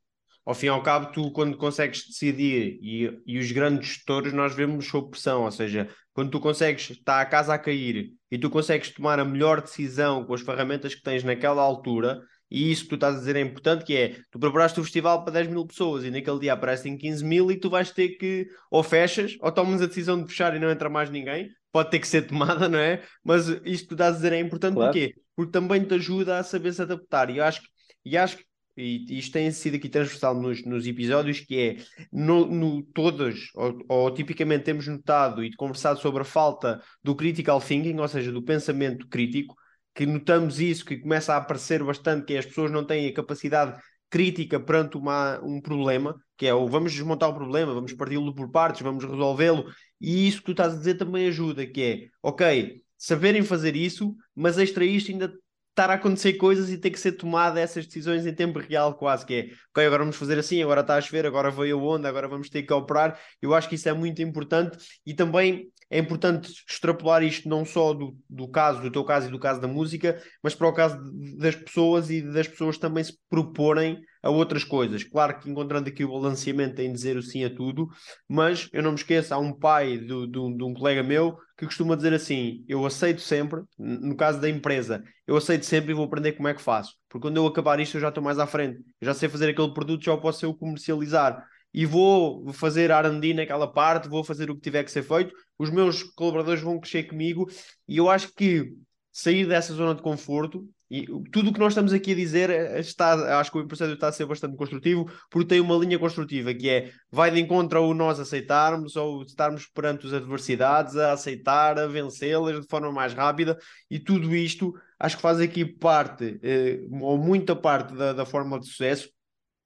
ao fim e ao cabo, tu quando consegues decidir, e, e os grandes gestores nós vemos sob pressão, ou seja, quando tu consegues, está a casa a cair, e tu consegues tomar a melhor decisão com as ferramentas que tens naquela altura, e isso que tu estás a dizer é importante, que é, tu preparaste o festival para 10 mil pessoas e naquele dia aparecem 15 mil e tu vais ter que, ou fechas, ou tomas a decisão de fechar e não entra mais ninguém, pode ter que ser tomada, não é? Mas isto que tu estás a dizer é importante claro. porquê? Porque também te ajuda a saber se adaptar, e eu acho que, e acho que e isto tem sido aqui transversal nos, nos episódios, que é no, no todos, ou, ou, tipicamente temos notado e conversado sobre a falta do critical thinking, ou seja, do pensamento crítico, que notamos isso, que começa a aparecer bastante, que é as pessoas não têm a capacidade crítica perante uma, um problema, que é o vamos desmontar o problema, vamos parti-lo por partes, vamos resolvê-lo, e isso que tu estás a dizer também ajuda, que é, ok, saberem fazer isso, mas extra isto ainda estar a acontecer coisas e ter que ser tomada essas decisões em tempo real, quase que é, ok, agora vamos fazer assim, agora está a chover, agora veio a onda, agora vamos ter que operar. Eu acho que isso é muito importante e também é importante extrapolar isto não só do, do caso, do teu caso e do caso da música, mas para o caso das pessoas e das pessoas também se proporem a outras coisas. Claro que encontrando aqui o balanceamento em dizer o sim a tudo, mas eu não me esqueço, há um pai de, de, de um colega meu que costuma dizer assim: eu aceito sempre, no caso da empresa, eu aceito sempre e vou aprender como é que faço, porque quando eu acabar isto eu já estou mais à frente, eu já sei fazer aquele produto, já posso eu comercializar e vou fazer R&D naquela parte, vou fazer o que tiver que ser feito, os meus colaboradores vão crescer comigo e eu acho que sair dessa zona de conforto e tudo o que nós estamos aqui a dizer está, acho que o empresário está a ser bastante construtivo, porque tem uma linha construtiva que é vai de encontro ao nós aceitarmos ou estarmos perante as adversidades, a aceitar, a vencê-las de forma mais rápida, e tudo isto acho que faz aqui parte, eh, ou muita parte da, da fórmula de sucesso,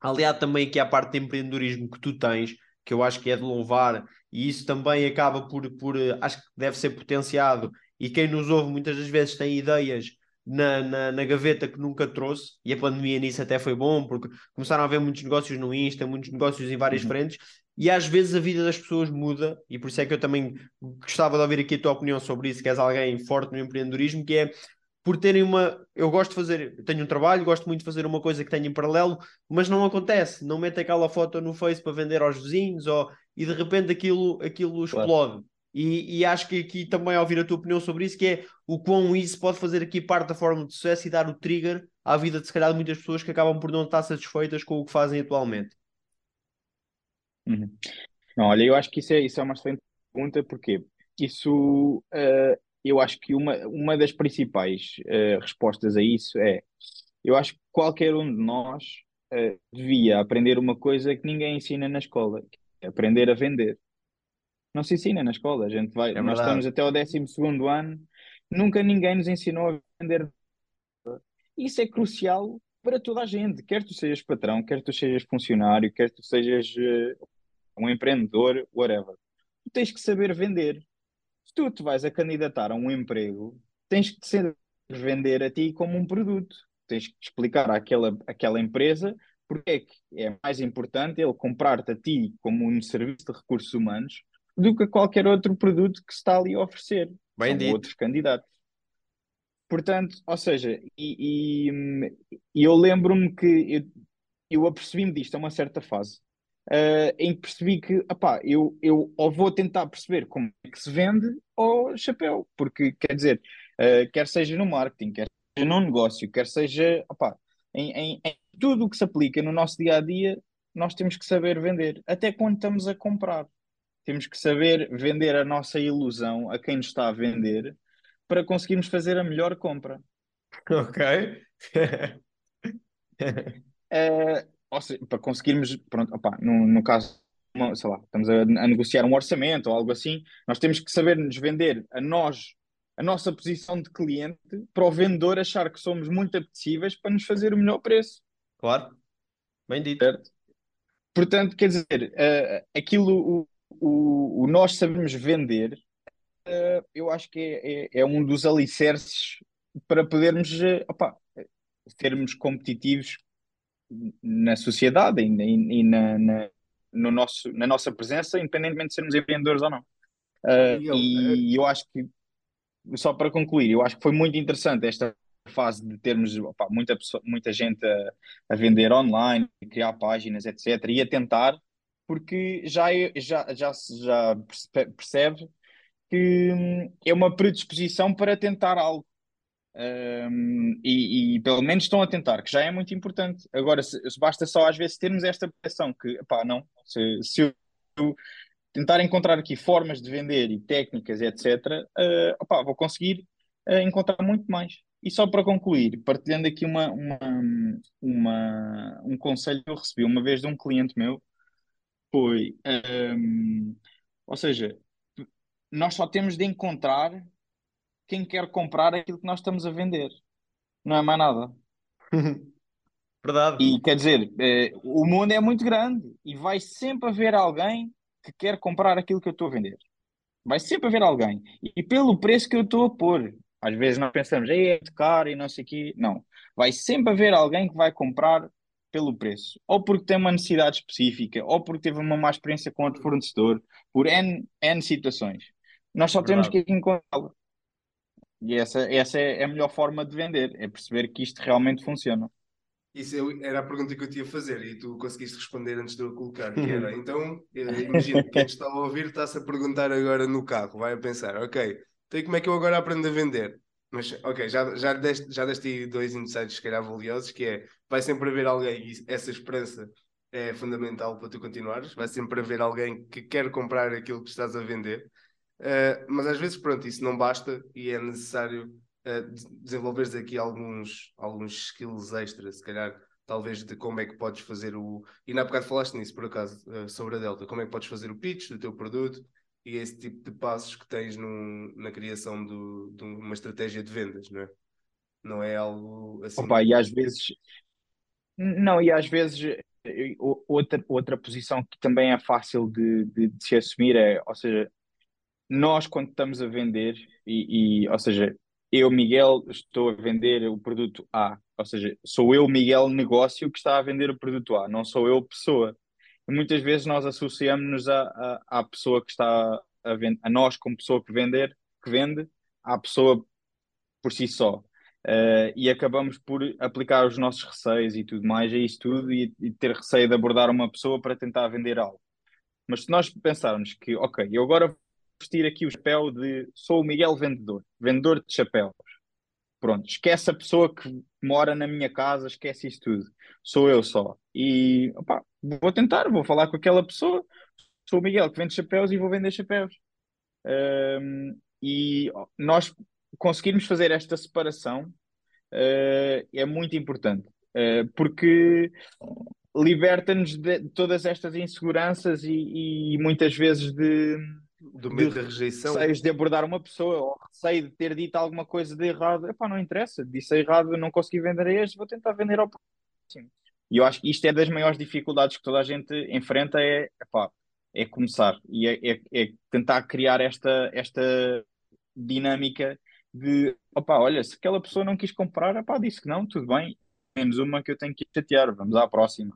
aliado também aqui à parte de empreendedorismo que tu tens, que eu acho que é de louvar, e isso também acaba por, por eh, acho que deve ser potenciado, e quem nos ouve muitas das vezes tem ideias na, na, na, gaveta que nunca trouxe, e a pandemia nisso até foi bom, porque começaram a haver muitos negócios no Insta, muitos negócios em várias uhum. frentes, e às vezes a vida das pessoas muda, e por isso é que eu também gostava de ouvir aqui a tua opinião sobre isso, que és alguém forte no empreendedorismo, que é por terem uma. Eu gosto de fazer, tenho um trabalho, gosto muito de fazer uma coisa que tenho em paralelo, mas não acontece, não mete aquela foto no Face para vender aos vizinhos, ou, e de repente aquilo, aquilo explode. Claro. E, e, acho que aqui também ouvir a tua opinião sobre isso, que é o quão isso pode fazer aqui parte da forma de sucesso e dar o trigger à vida de se calhar de muitas pessoas que acabam por não estar satisfeitas com o que fazem atualmente. Uhum. Não, olha, eu acho que isso é, isso é uma excelente pergunta, porque isso uh, eu acho que uma, uma das principais uh, respostas a isso é eu acho que qualquer um de nós uh, devia aprender uma coisa que ninguém ensina na escola, é aprender a vender não se ensina na escola. A gente vai, é nós estamos até ao 12 segundo ano, nunca ninguém nos ensinou a vender. Isso é crucial para toda a gente, quer tu sejas patrão, quer tu sejas funcionário, quer tu sejas uh, um empreendedor, whatever. Tu tens que saber vender. Se tu te vais a candidatar a um emprego, tens que saber vender a ti como um produto. Tens que explicar àquela, àquela empresa porque é que é mais importante ele comprar-te a ti como um serviço de recursos humanos do que qualquer outro produto que se está ali a oferecer. Bem São outros candidatos. Portanto, ou seja, e, e, e eu lembro-me que eu, eu apercebi-me disto a uma certa fase, uh, em que percebi que, opá, eu, eu ou vou tentar perceber como é que se vende ou chapéu, porque quer dizer, uh, quer seja no marketing, quer seja no negócio, quer seja, opá, em, em, em tudo o que se aplica no nosso dia a dia, nós temos que saber vender, até quando estamos a comprar temos que saber vender a nossa ilusão a quem nos está a vender para conseguirmos fazer a melhor compra. Ok. é, ou seja, para conseguirmos, pronto, opa, no, no caso, uma, sei lá, estamos a, a, negociar um orçamento ou algo assim, nós temos que saber nos vender a nós, a nossa posição de cliente, para o vendedor achar que somos muito apetecíveis para nos fazer o melhor preço. Claro, bem dito. Certo? Portanto, quer dizer, uh, aquilo, o, o nós sabemos vender, uh, eu acho que é, é, é, um dos alicerces para podermos uh, opa, sermos competitivos na sociedade e, e, e na, na, no nosso, na nossa presença, independentemente de sermos empreendedores ou não. Uh, e eu acho que, só para concluir, eu acho que foi muito interessante esta fase de termos opa, muita, pessoa, muita gente a, a vender online, criar páginas, etc., e a tentar porque já, é, já, já, já percebe que hum, é uma predisposição para tentar algo. Um, e, e, pelo menos estão a tentar, que já é muito importante. Agora, se, se basta só às vezes termos esta pressão que, pá, não, se, se eu tentar encontrar aqui formas de vender e técnicas, etc., uh, opá, vou conseguir uh, encontrar muito mais. E só para concluir, partilhando aqui uma, uma, uma, um conselho que eu recebi uma vez de um cliente meu, foi, um, ou seja, nós só temos de encontrar quem quer comprar aquilo que nós estamos a vender. Não é mais nada. Verdade. E quer dizer, eh, o mundo é muito grande e vai sempre haver alguém que quer comprar aquilo que eu estou a vender. Vai sempre haver alguém. E pelo preço que eu estou a pôr. Às vezes nós pensamos, é muito caro e não sei o quê. Não. Vai sempre haver alguém que vai comprar pelo preço, ou porque tem uma necessidade específica, ou porque teve uma má experiência com outro fornecedor, por N, N situações. Nós só Verdade. temos que encontrá-la. E essa, essa é a melhor forma de vender, é perceber que isto realmente funciona. Isso era a pergunta que eu tinha a fazer e tu conseguiste responder antes de eu colocar, era, então, eh, imagina, quem está a ouvir está-se a perguntar agora no carro, vai a pensar, ok, então como é que eu agora aprendo a vender? Mas, ok, já, já, deste, já deste dois insights, se calhar, valiosos, que é, vai sempre haver alguém, e essa esperança é fundamental para tu continuares, vai sempre haver alguém que quer comprar aquilo que estás a vender, uh, mas às vezes, pronto, isso não basta e é necessário uh, desenvolveres aqui alguns, alguns skills extras, se calhar talvez de como é que podes fazer o. E na bocado falaste nisso, por acaso, uh, sobre a Delta, como é que podes fazer o pitch do teu produto e esse tipo de passos que tens num, na criação do, de uma estratégia de vendas, não é? Não é algo assim. Opa, e às vezes. Não, e às vezes outra, outra posição que também é fácil de, de, de se assumir é, ou seja, nós quando estamos a vender, e, e, ou seja, eu, Miguel, estou a vender o produto A, ou seja, sou eu, Miguel, negócio que está a vender o produto A, não sou eu, pessoa. E muitas vezes nós associamos-nos a, a, à pessoa que está a vender, a nós como pessoa que vender, que vende, à pessoa por si só. Uh, e acabamos por aplicar os nossos receios e tudo mais a isso tudo e, e, ter receio de abordar uma pessoa para tentar vender algo. Mas se nós pensarmos que, ok, eu agora vestir aqui o chapéu de sou o Miguel vendedor, vendedor de chapéus. Pronto, esquece a pessoa que mora na minha casa, esquece isso tudo. Sou eu só. E opa, vou tentar, vou falar com aquela pessoa. Sou o Miguel que vende chapéus e vou vender chapéus. Um, e nós conseguirmos fazer esta separação uh, é muito importante, uh, porque liberta-nos de todas estas inseguranças e, e muitas vezes de do medo da rejeição. Receios de abordar uma pessoa ou receio de ter dito alguma coisa de errado. Epá, não interessa, disse errado, não consegui vender a este, vou tentar vender ao próximo. E eu acho que isto é das maiores dificuldades que toda a gente enfrenta, é, epá, é começar e é, é, é tentar criar esta, esta dinâmica de opa, olha, se aquela pessoa não quis comprar, opá, disse que não, tudo bem, menos uma que eu tenho que chatear, vamos à próxima.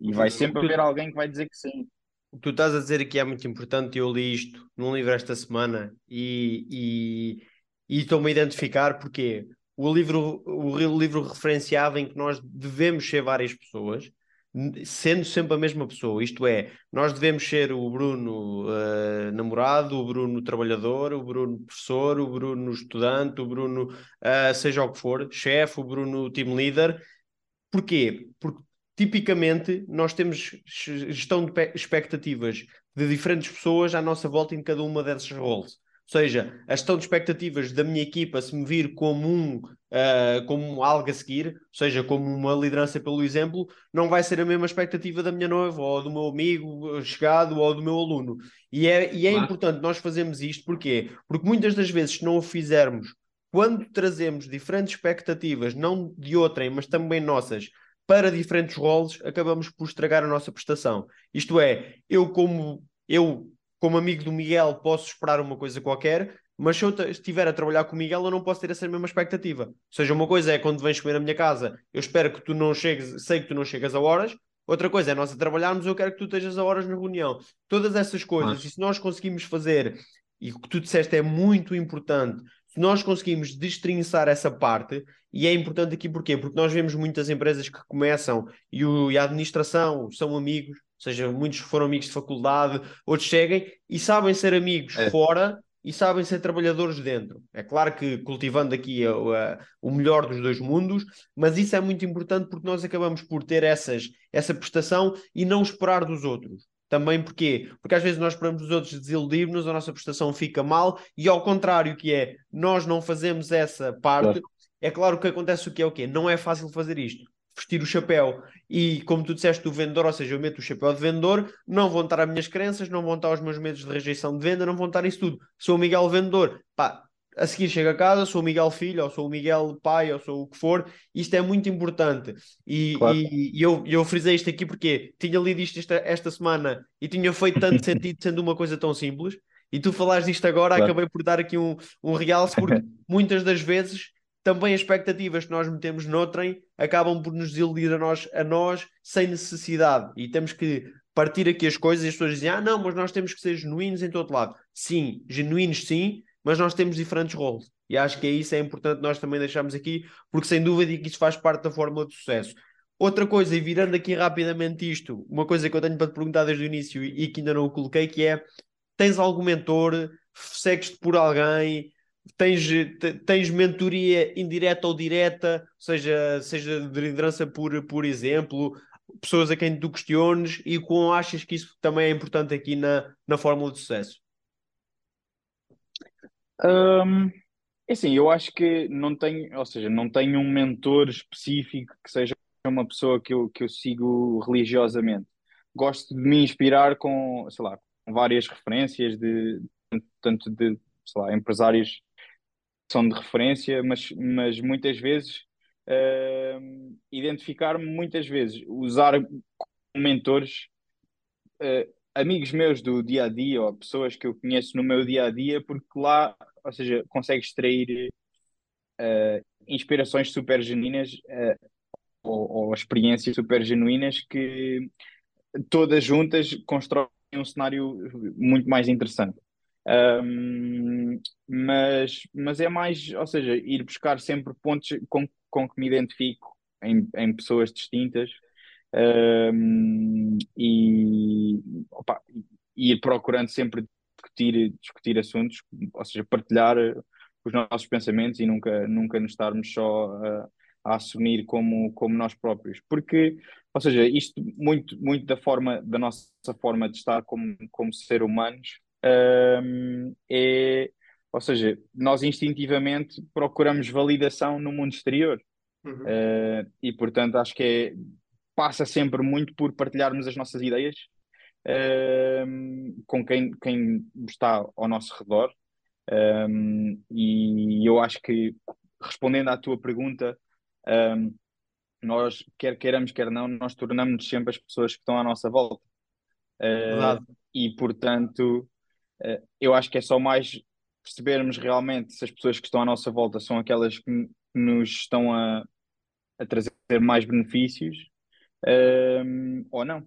E vai sempre haver alguém que vai dizer que sim. O que tu estás a dizer aqui é muito importante. Eu li isto num livro esta semana e, e, e estou-me a identificar porque o livro, o livro referenciava em que nós devemos ser várias pessoas sendo sempre a mesma pessoa. Isto é, nós devemos ser o Bruno uh, namorado, o Bruno trabalhador, o Bruno professor, o Bruno estudante, o Bruno uh, seja o que for, chefe, o Bruno team leader. Porquê? Porque tipicamente nós temos gestão de expectativas de diferentes pessoas à nossa volta em cada uma dessas roles seja, a gestão de expectativas da minha equipa se me vir como um uh, como algo a seguir, seja, como uma liderança pelo exemplo, não vai ser a mesma expectativa da minha noiva, ou do meu amigo chegado, ou do meu aluno. E é, e é claro. importante nós fazermos isto, porquê? Porque muitas das vezes, se não o fizermos, quando trazemos diferentes expectativas, não de outrem, mas também nossas, para diferentes roles, acabamos por estragar a nossa prestação. Isto é, eu como eu como amigo do Miguel, posso esperar uma coisa qualquer, mas se eu estiver a trabalhar com o Miguel, eu não posso ter essa mesma expectativa. Ou seja, uma coisa é quando vens comer na minha casa, eu espero que tu não chegues, sei que tu não chegas a horas. Outra coisa é nós a trabalharmos, eu quero que tu estejas a horas na reunião. Todas essas coisas, e se nós conseguimos fazer, e o que tu disseste é muito importante, se nós conseguimos destrinçar essa parte, e é importante aqui porquê? Porque nós vemos muitas empresas que começam e, o, e a administração são amigos, ou seja, muitos foram amigos de faculdade, outros seguem e sabem ser amigos é. fora e sabem ser trabalhadores dentro. É claro que cultivando aqui a, a, o melhor dos dois mundos, mas isso é muito importante porque nós acabamos por ter essas, essa prestação e não esperar dos outros. Também porquê? Porque às vezes nós esperamos dos outros desiludir-nos, a nossa prestação fica mal, e ao contrário, que é nós não fazemos essa parte, claro. é claro que acontece o que é o quê? Não é fácil fazer isto vestir o chapéu. E como tu disseste, o vendedor, ou seja, eu meto o chapéu de vendedor, não vão estar as minhas crenças, não vão estar os meus medos de rejeição de venda, não vão estar isso tudo. Sou o Miguel vendedor, pá, a seguir chego a casa, sou o Miguel filho, ou sou o Miguel pai, ou sou o que for, isto é muito importante. E, claro. e, e eu, eu frisei isto aqui porque tinha lido isto esta, esta semana e tinha feito tanto sentido sendo uma coisa tão simples. E tu falaste disto agora, claro. acabei por dar aqui um, um realce, porque muitas das vezes também as expectativas que nós metemos noutrem acabam por nos desiludir a nós, a nós sem necessidade. E temos que partir aqui as coisas e as pessoas dizem: ah, não, mas nós temos que ser genuínos em todo lado. Sim, genuínos sim, mas nós temos diferentes roles. E acho que é isso é importante nós também deixarmos aqui, porque sem dúvida que isso faz parte da fórmula de sucesso. Outra coisa, e virando aqui rapidamente isto, uma coisa que eu tenho para te perguntar desde o início e, que ainda não coloquei, que é: tens algum mentor? Segues-te por alguém? tens, tens mentoria indireta ou direta, seja, seja de liderança por, por exemplo, pessoas a quem tu questiones e como achas que isso também é importante aqui na, na fórmula de sucesso? Um, É assim, eu acho que não tenho, ou seja, não tenho um mentor específico que seja uma pessoa que eu, que eu sigo religiosamente. Gosto de me inspirar com, sei lá, com várias referências de tanto de, sei lá, empresários que são de referência, mas, mas muitas vezes uh, identificar-me muitas vezes, usar mentores, uh, amigos meus do dia a dia ou pessoas que eu conheço no meu dia a dia, porque lá, ou seja, consegue extrair uh, inspirações super genuínas uh, ou, ou, experiências super genuínas que todas juntas constroem um cenário muito mais interessante. Um, mas, mas é mais, ou seja, ir buscar sempre pontos com, com que me identifico em, em pessoas distintas um, e opa, ir procurando sempre discutir, discutir assuntos, ou seja, partilhar os nossos pensamentos e nunca, nunca nos estarmos só a, a assumir como, como nós próprios. Porque, ou seja, isto muito, muito da forma, da nossa forma de estar como, como ser humanos um, é, ou seja, nós instintivamente procuramos validação no mundo exterior. Uhum. Uh, e portanto acho que é, passa sempre muito por partilharmos as nossas ideias uh, com quem, quem está ao nosso redor. Um, e eu acho que, respondendo à tua pergunta, um, nós, quer queiramos, quer não, nós tornamos-nos sempre as pessoas que estão à nossa volta. Uh, e, portanto, uh, eu acho que é só mais percebermos realmente se as pessoas que estão à nossa volta são aquelas que nos estão a, a trazer mais benefícios ou não.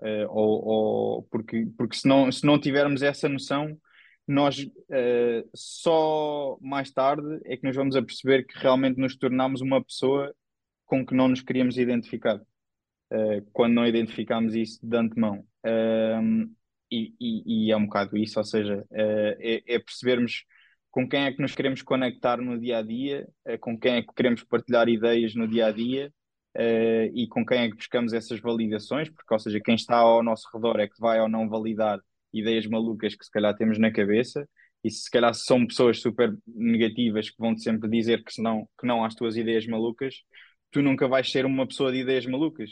Uh, ou, ou, porque, porque se, não, se não tivermos essa noção, nós uh, só mais tarde é que nos vamos a perceber que realmente nos tornamos uma pessoa com que não nos queríamos identificar, uh, quando não identificamos isso de antemão. E, e, e, é um bocado isso, ou seja, é, é percebermos com quem é que nos queremos conectar no dia a dia, com quem é que queremos partilhar ideias no dia a dia uh, e com quem é que buscamos essas validações, porque, ou seja, quem está ao nosso redor é que vai ou não validar ideias malucas que se calhar temos na cabeça, e se calhar são pessoas super negativas que vão-te sempre dizer que, senão, que não às tuas ideias malucas, tu nunca vais ser uma pessoa de ideias malucas.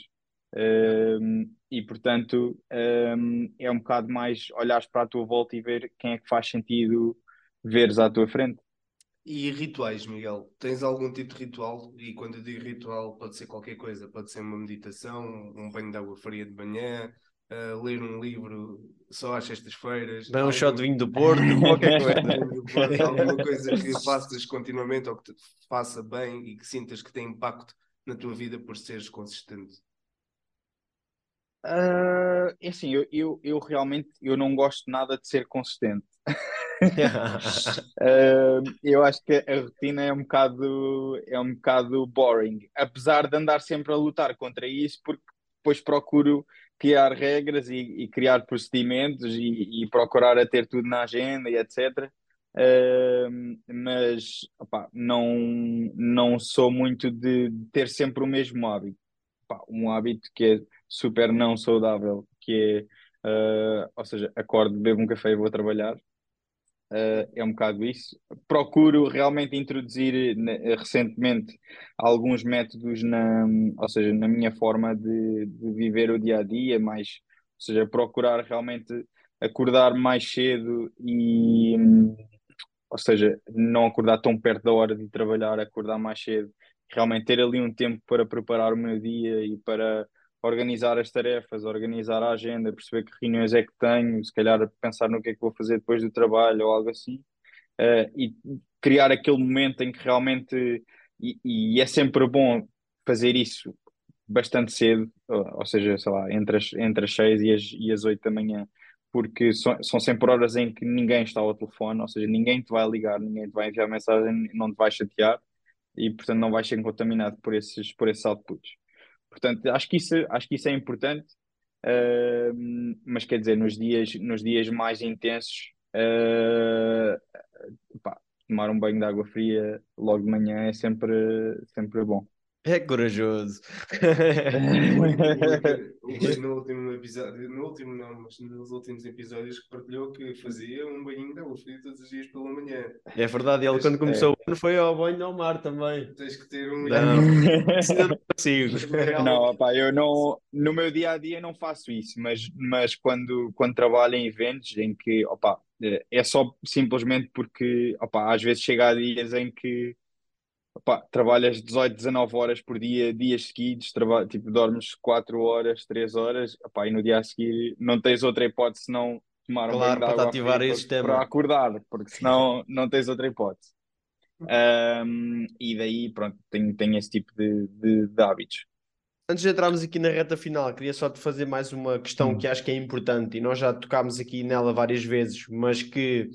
Uh, e portanto um, é um bocado mais olhares para a tua volta e ver quem é que faz sentido veres à tua frente. E rituais, Miguel? Tens algum tipo de ritual? E quando eu digo ritual, pode ser qualquer coisa, pode ser uma meditação, um banho de água fria de manhã, uh, ler um livro só às sextas-feiras. Dar um shot de vinho do Porto, qualquer coisa. alguma coisa que faças continuamente ou que te faça bem e que sintas que tem impacto na tua vida por seres consistente. Uh, é assim, eu, eu, eu realmente eu não gosto nada de ser consistente uh, eu acho que a rotina é um bocado é um bocado boring, apesar de andar sempre a lutar contra isso, porque depois procuro criar regras e, e criar procedimentos e, e, procurar a ter tudo na agenda e etc. Uh, mas não, não sou muito de, ter sempre o mesmo hábito. Um hábito que é super não saudável, que é, uh, ou seja, acordo, bebo um café e vou trabalhar. Uh, é um bocado isso. Procuro realmente introduzir recentemente alguns métodos na, ou seja, na minha forma de, de, viver o dia a dia, mais, ou seja, procurar realmente acordar mais cedo e, ou seja, não acordar tão perto da hora de trabalhar, acordar mais cedo, realmente ter ali um tempo para preparar o meu dia e para organizar as tarefas, organizar a agenda, perceber que reuniões é que tenho, se calhar pensar no que é que vou fazer depois do trabalho ou algo assim, uh, e criar aquele momento em que realmente, e, e, é sempre bom fazer isso bastante cedo, ou, seja, sei lá, entre as, entre as 6 e as, e as 8 da manhã, porque são, são sempre horas em que ninguém está ao telefone, ou seja, ninguém te vai ligar, ninguém te vai enviar mensagem, não te vai chatear, e portanto não vais ser contaminado por esses, por esses outputs. Portanto, acho que isso, acho que isso é importante, uh, mas quer dizer, nos dias, nos dias mais intensos, uh, pá, tomar um banho de água fria logo de manhã é sempre, sempre bom. É corajoso. Mas na última episódio, no último não, mas nos últimos episódios que partilhou que fazia um banho de água fria todos os dias pela manhã. É verdade, ele Tens- quando começou é. o ano foi ao banho ao mar também. Tens que ter um. Não. Não consigo. Não, opá, eu não, no meu dia a dia não faço isso, mas, mas quando, quando trabalho em eventos em que, opá, eh, é só simplesmente porque, opá, às vezes chega a dias em que, opá, trabalhas 18, 19 horas por dia, dias seguidos, traba, tipo, dormes 4 horas, 3 horas, opá, e no dia a seguir não tens outra hipótese senão tomar um Claro, banho de para ativar esse para, acordar, porque senão não tens outra hipótese. Ahm, e daí, pronto, tenho, tenho esse tipo de, de, de hábitos. Antes de entrarmos aqui na reta final, queria só te fazer mais uma questão Hum. que acho que é importante e nós já tocámos aqui nela várias vezes, mas que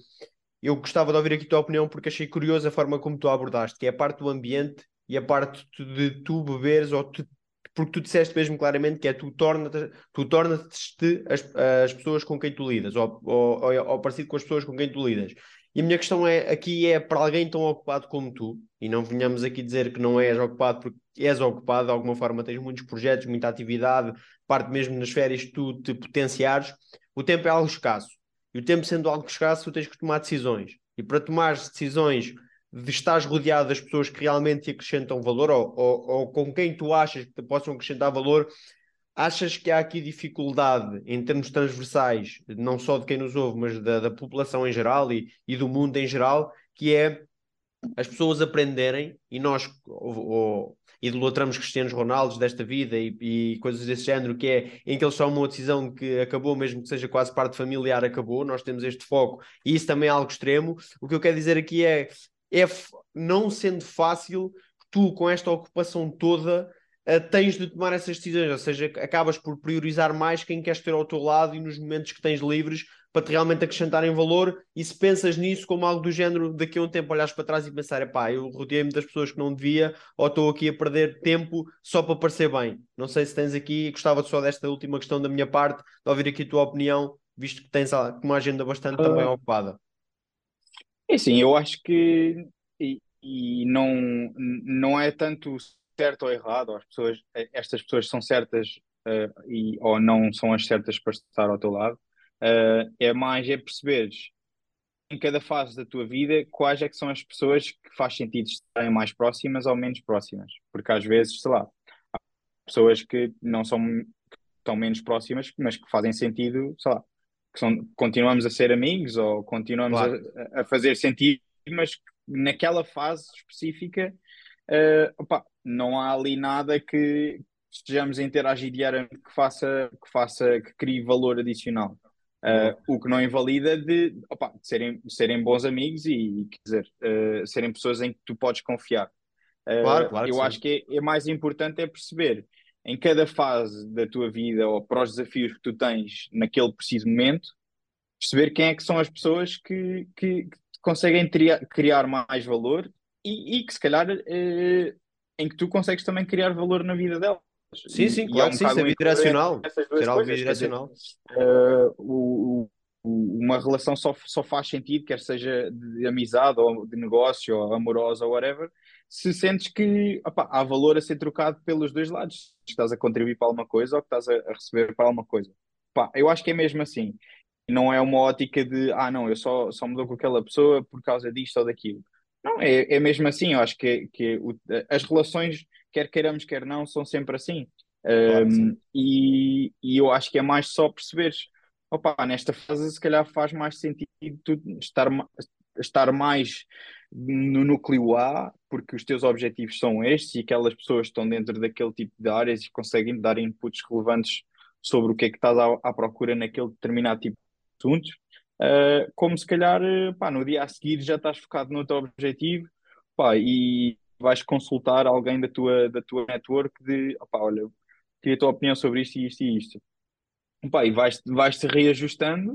eu gostava de ouvir aqui a tua opinião porque achei curiosa a forma como tu abordaste, que é a parte do ambiente e a parte de tu beberes ou tu, porque tu disseste mesmo claramente que é tu torna-te tu torna-te as, as pessoas com quem tu lidas ou, ou, ou, ou parecido com as pessoas com quem tu lidas. E a minha questão é, aqui é para alguém tão ocupado como tu, e não venhamos aqui dizer que não és ocupado porque és ocupado de alguma forma, tens muitos projetos, muita atividade, parte mesmo nas férias tu te potenciares, o tempo é algo escasso. E o tempo sendo algo escasso, tu tens que tomar decisões. E para tomar decisões de estares rodeado das pessoas que realmente te acrescentam valor ou, ou, ou com quem tu achas que te possam acrescentar valor, achas que há aqui dificuldade em termos transversais, não só de quem nos ouve, mas da, da população em geral e, e do mundo em geral, que é as pessoas aprenderem, e nós ou, ou, idolatramos Cristianos Ronaldos desta vida e, e, coisas desse género, que é em que eles tomam uma decisão que acabou, mesmo que seja quase parte familiar, acabou, nós temos este foco, e isso também é algo extremo. O que eu quero dizer aqui é, é não sendo fácil, tu com esta ocupação toda tens de tomar essas decisões, ou seja, acabas por priorizar mais quem queres ter ao teu lado e nos momentos que tens livres para te realmente acrescentarem valor. E se pensas nisso como algo do género, daqui a um tempo olhares para trás e pensar: pá, eu rodeei-me das pessoas que não devia, ou estou aqui a perder tempo só para parecer bem. Não sei se tens aqui, gostava só desta última questão da minha parte, de ouvir aqui a tua opinião, visto que tens uma agenda bastante uh, também ocupada. É sim, eu acho que e, e não, não é tanto certo ou errado, as pessoas, estas pessoas são certas uh, e, ou não são as certas para estar ao teu lado, uh, é mais é perceberes em cada fase da tua vida quais é que são as pessoas que faz sentido estarem mais próximas ou menos próximas, porque às vezes, sei lá, há pessoas que não são que estão menos próximas, mas que fazem sentido, sei lá, que são, continuamos a ser amigos ou continuamos claro. a, a fazer sentido, mas naquela fase específica Uh, opa, não há ali nada que estejamos a interagir diariamente que faça, que faça, que crie valor adicional. Uh, o que não invalida de, opa, de serem, de serem bons amigos e, e quer dizer, uh, serem pessoas em que tu podes confiar. Claro, claro eu que acho que é, é, mais importante é perceber em cada fase da tua vida ou para os desafios que tu tens naquele preciso momento, perceber quem é que são as pessoas que, que, que conseguem criar mais valor e, e, que se calhar em que tu consegues também criar valor na vida delas. Sim, sim, e, claro e que sim, ser bidirecional. Ser algo bidirecional. Uh, o, o, uma relação só, só faz sentido, quer seja de amizade ou de negócio ou amorosa ou whatever, se sentes que opa, há valor a ser trocado pelos dois lados. Que estás a contribuir para alguma coisa ou que estás a, a receber para alguma coisa. Opa, eu acho que é mesmo assim. Não é uma ótica de, ah, não, eu só, só mudou com aquela pessoa por causa disto ou daquilo. Não, é, é mesmo assim. Eu acho que, que o, as relações, quer queiramos, quer não, são sempre assim. Claro um, e, e eu acho que é mais só perceberes, opa, nesta fase se calhar faz mais sentido tu estar, estar mais no núcleo A, porque os teus objetivos são estes e aquelas pessoas estão dentro daquele tipo de áreas e conseguem dar inputs relevantes sobre o que é que estás à, à procura naquele determinado tipo de assuntos. Uh, como se calhar pá, no dia a seguir já estás focado no teu objetivo pá, e vais consultar alguém da tua, da tua network de opá, olha, queria a tua opinião sobre isto e isto e isto. Pá, e vais, vais reajustando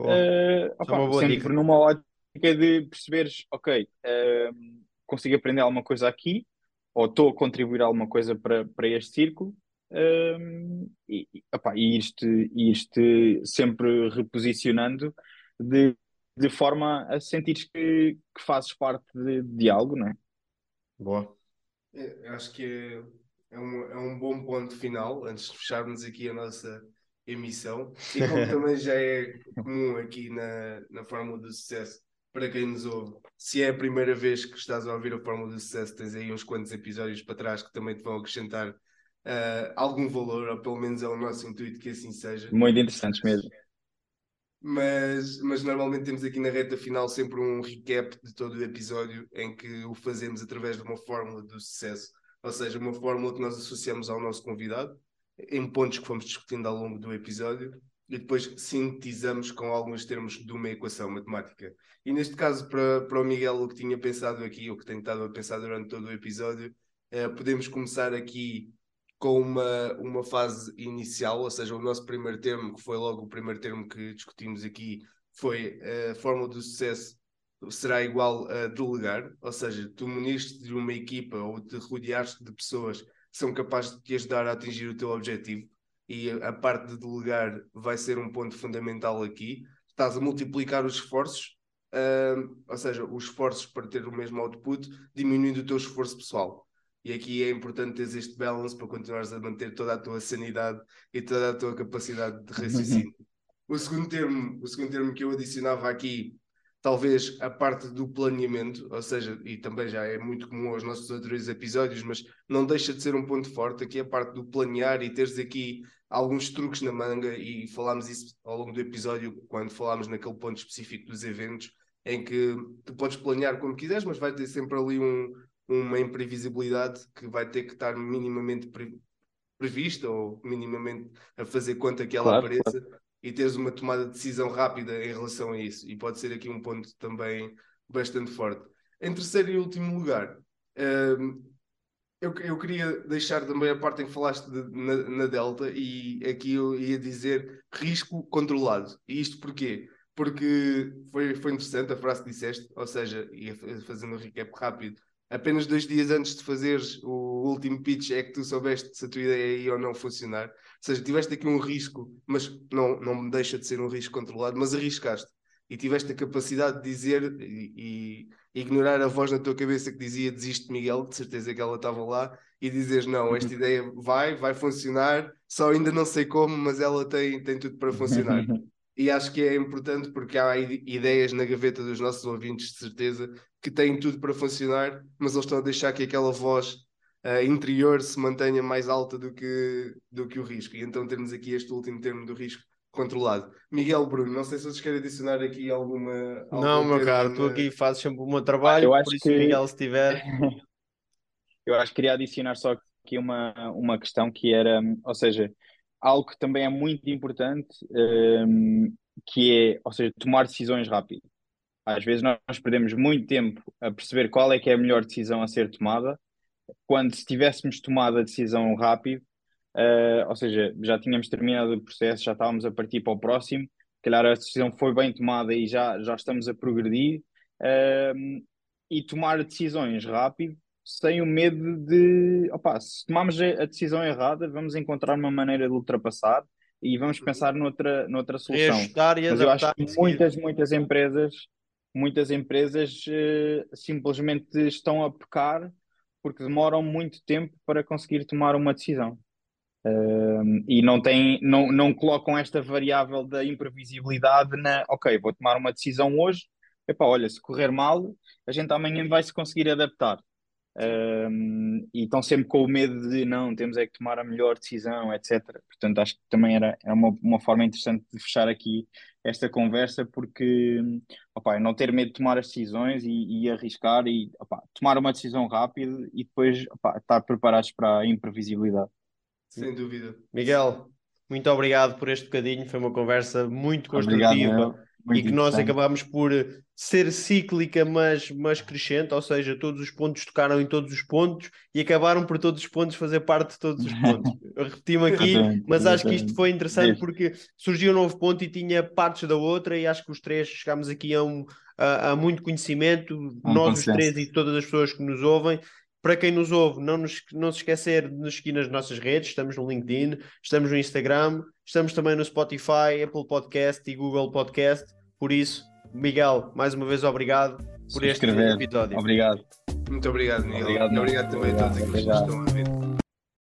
uh, opá, sempre dica. numa ótica de perceberes, ok, uh, consigo aprender alguma coisa aqui ou estou a contribuir alguma coisa para, para este círculo um, e, opa, e ir-te ir sempre reposicionando de, de forma a sentires que, que fazes parte de, de algo, não é? Boa. Eu acho que é, é, um, é um bom ponto final, antes de fecharmos aqui a nossa emissão e como também já é comum aqui na, na Fórmula do Sucesso, para quem nos ouve, se é a primeira vez que estás a ouvir a Fórmula do Sucesso, tens aí uns quantos episódios para trás que também te vão acrescentar uh, algum valor, ou pelo menos é o nosso intuito que assim seja. Muito interessantes mesmo. Mas, mas normalmente temos aqui na reta final sempre um recap de todo o episódio em que o fazemos através de uma fórmula do sucesso, ou seja, uma fórmula que nós associamos ao nosso convidado em pontos que fomos discutindo ao longo do episódio e depois sintetizamos com alguns termos de uma equação matemática. E neste caso, para, para o Miguel, o que tinha pensado aqui, ou que tem estado a pensar durante todo o episódio, eh, podemos começar aqui com uma, uma fase inicial, ou seja, o nosso primeiro termo, que foi logo o primeiro termo que discutimos aqui, foi eh, a fórmula do sucesso será igual a delegar, ou seja, tu muniste de uma equipa ou te rodeaste de pessoas são capazes de te ajudar a atingir o teu objetivo e a parte de delegar vai ser um ponto fundamental aqui. Estás a multiplicar os esforços, uh, ou seja, os esforços para ter o mesmo output, diminuindo o teu esforço pessoal. E aqui é importante ter este balance para continuares a manter toda a tua sanidade e toda a tua capacidade de raciocínio. o segundo termo, o segundo termo que eu adicionava aqui talvez a parte do planeamento, ou seja, e também já é muito comum aos nossos outros episódios, mas não deixa de ser um ponto forte aqui a parte do planear e teres aqui alguns truques na manga e falámos isso ao longo do episódio quando falámos naquele ponto específico dos eventos em que tu podes planear como quiseres, mas vai ter sempre ali um, uma imprevisibilidade que vai ter que estar minimamente pre prevista ou minimamente a fazer conta que ela claro, apareça. Claro e teres uma tomada de decisão rápida em relação a isso. E pode ser aqui um ponto também bastante forte. Em terceiro e último lugar, um, eu, eu queria deixar também a parte em que falaste de, na, na, Delta, e aqui eu ia dizer risco controlado. E isto porquê? Porque foi, foi interessante a frase que disseste, ou seja, ia fazendo um recap rápido, apenas dois dias antes de fazeres o último pitch é que tu soubeste se a tua ideia ia ou não funcionar. Ou seja, tiveste aqui um risco, mas não, não deixa de ser um risco controlado, mas arriscaste. E tiveste a capacidade de dizer e, e ignorar a voz na tua cabeça que dizia desiste Miguel, de certeza que ela estava lá, e dizeres não, esta ideia vai, vai funcionar, só ainda não sei como, mas ela tem, tem tudo para funcionar. e acho que é importante porque há ideias na gaveta dos nossos ouvintes, de certeza, que têm tudo para funcionar, mas eles estão a deixar que aquela voz uh, interior se mantenha mais alta do que, do que o risco. E então temos aqui este último termo do risco controlado. Miguel Bruno, não sei se vocês querem adicionar aqui alguma. Não, meu caro, tu aqui fazes sempre o meu trabalho, eu acho por isso que... Miguel, se tiver. eu acho que queria adicionar só aqui uma, uma questão que era, ou seja, algo que também é muito importante, um, ehm, que é, ou seja, tomar decisões rápidas. Às vezes nós perdemos muito tempo a perceber qual é que é a melhor decisão a ser tomada, quando se tivéssemos tomado a decisão rápido, uh, ou seja, já tínhamos terminado o processo, já estávamos a partir para o próximo, calhar a decisão foi bem tomada e já, já estamos a progredir, uh, e tomar decisões rápido, sem o medo de, opa, se tomarmos a decisão errada, vamos encontrar uma maneira de ultrapassar e vamos pensar noutra, noutra solução. Mas eu acho que muitas, muitas empresas muitas empresas uh, simplesmente estão a pecar porque demoram muito tempo para conseguir tomar uma decisão. Uh, e não, tem, não, não colocam esta variável da imprevisibilidade na, ok, vou tomar uma decisão hoje, epá, olha, se correr mal, a gente amanhã vai se conseguir adaptar. Um, e estão sempre com o medo de não, temos é que tomar a melhor decisão, etc. Portanto, acho que também era, era uma, uma forma interessante de fechar aqui esta conversa, porque opa, não ter medo de tomar as decisões e, e arriscar e opa, tomar uma decisão rápida e depois opa, estar preparados para a imprevisibilidade. Sem dúvida. Miguel, muito obrigado por este bocadinho, foi uma conversa muito construtiva. Obrigado, muito e que nós acabamos por ser cíclica, mas, mas crescente, ou seja, todos os pontos tocaram em todos os pontos e acabaram por todos os pontos fazer parte de todos os pontos. Repeti-me aqui, mas acho que isto foi interessante porque surgiu um novo ponto e tinha partes da outra, e acho que os três chegámos aqui a, um, a, a muito conhecimento, um nós os três e todas as pessoas que nos ouvem. Para quem nos ouve, não, nos, não se esquecer de nos seguir nas nossas redes, estamos no LinkedIn, estamos no Instagram, estamos também no Spotify, Apple Podcast e Google Podcast. Por isso, Miguel, mais uma vez obrigado por este episódio. Obrigado. Muito obrigado, Miguel. Obrigado, obrigado também obrigado, a todos aqueles que estão a ver.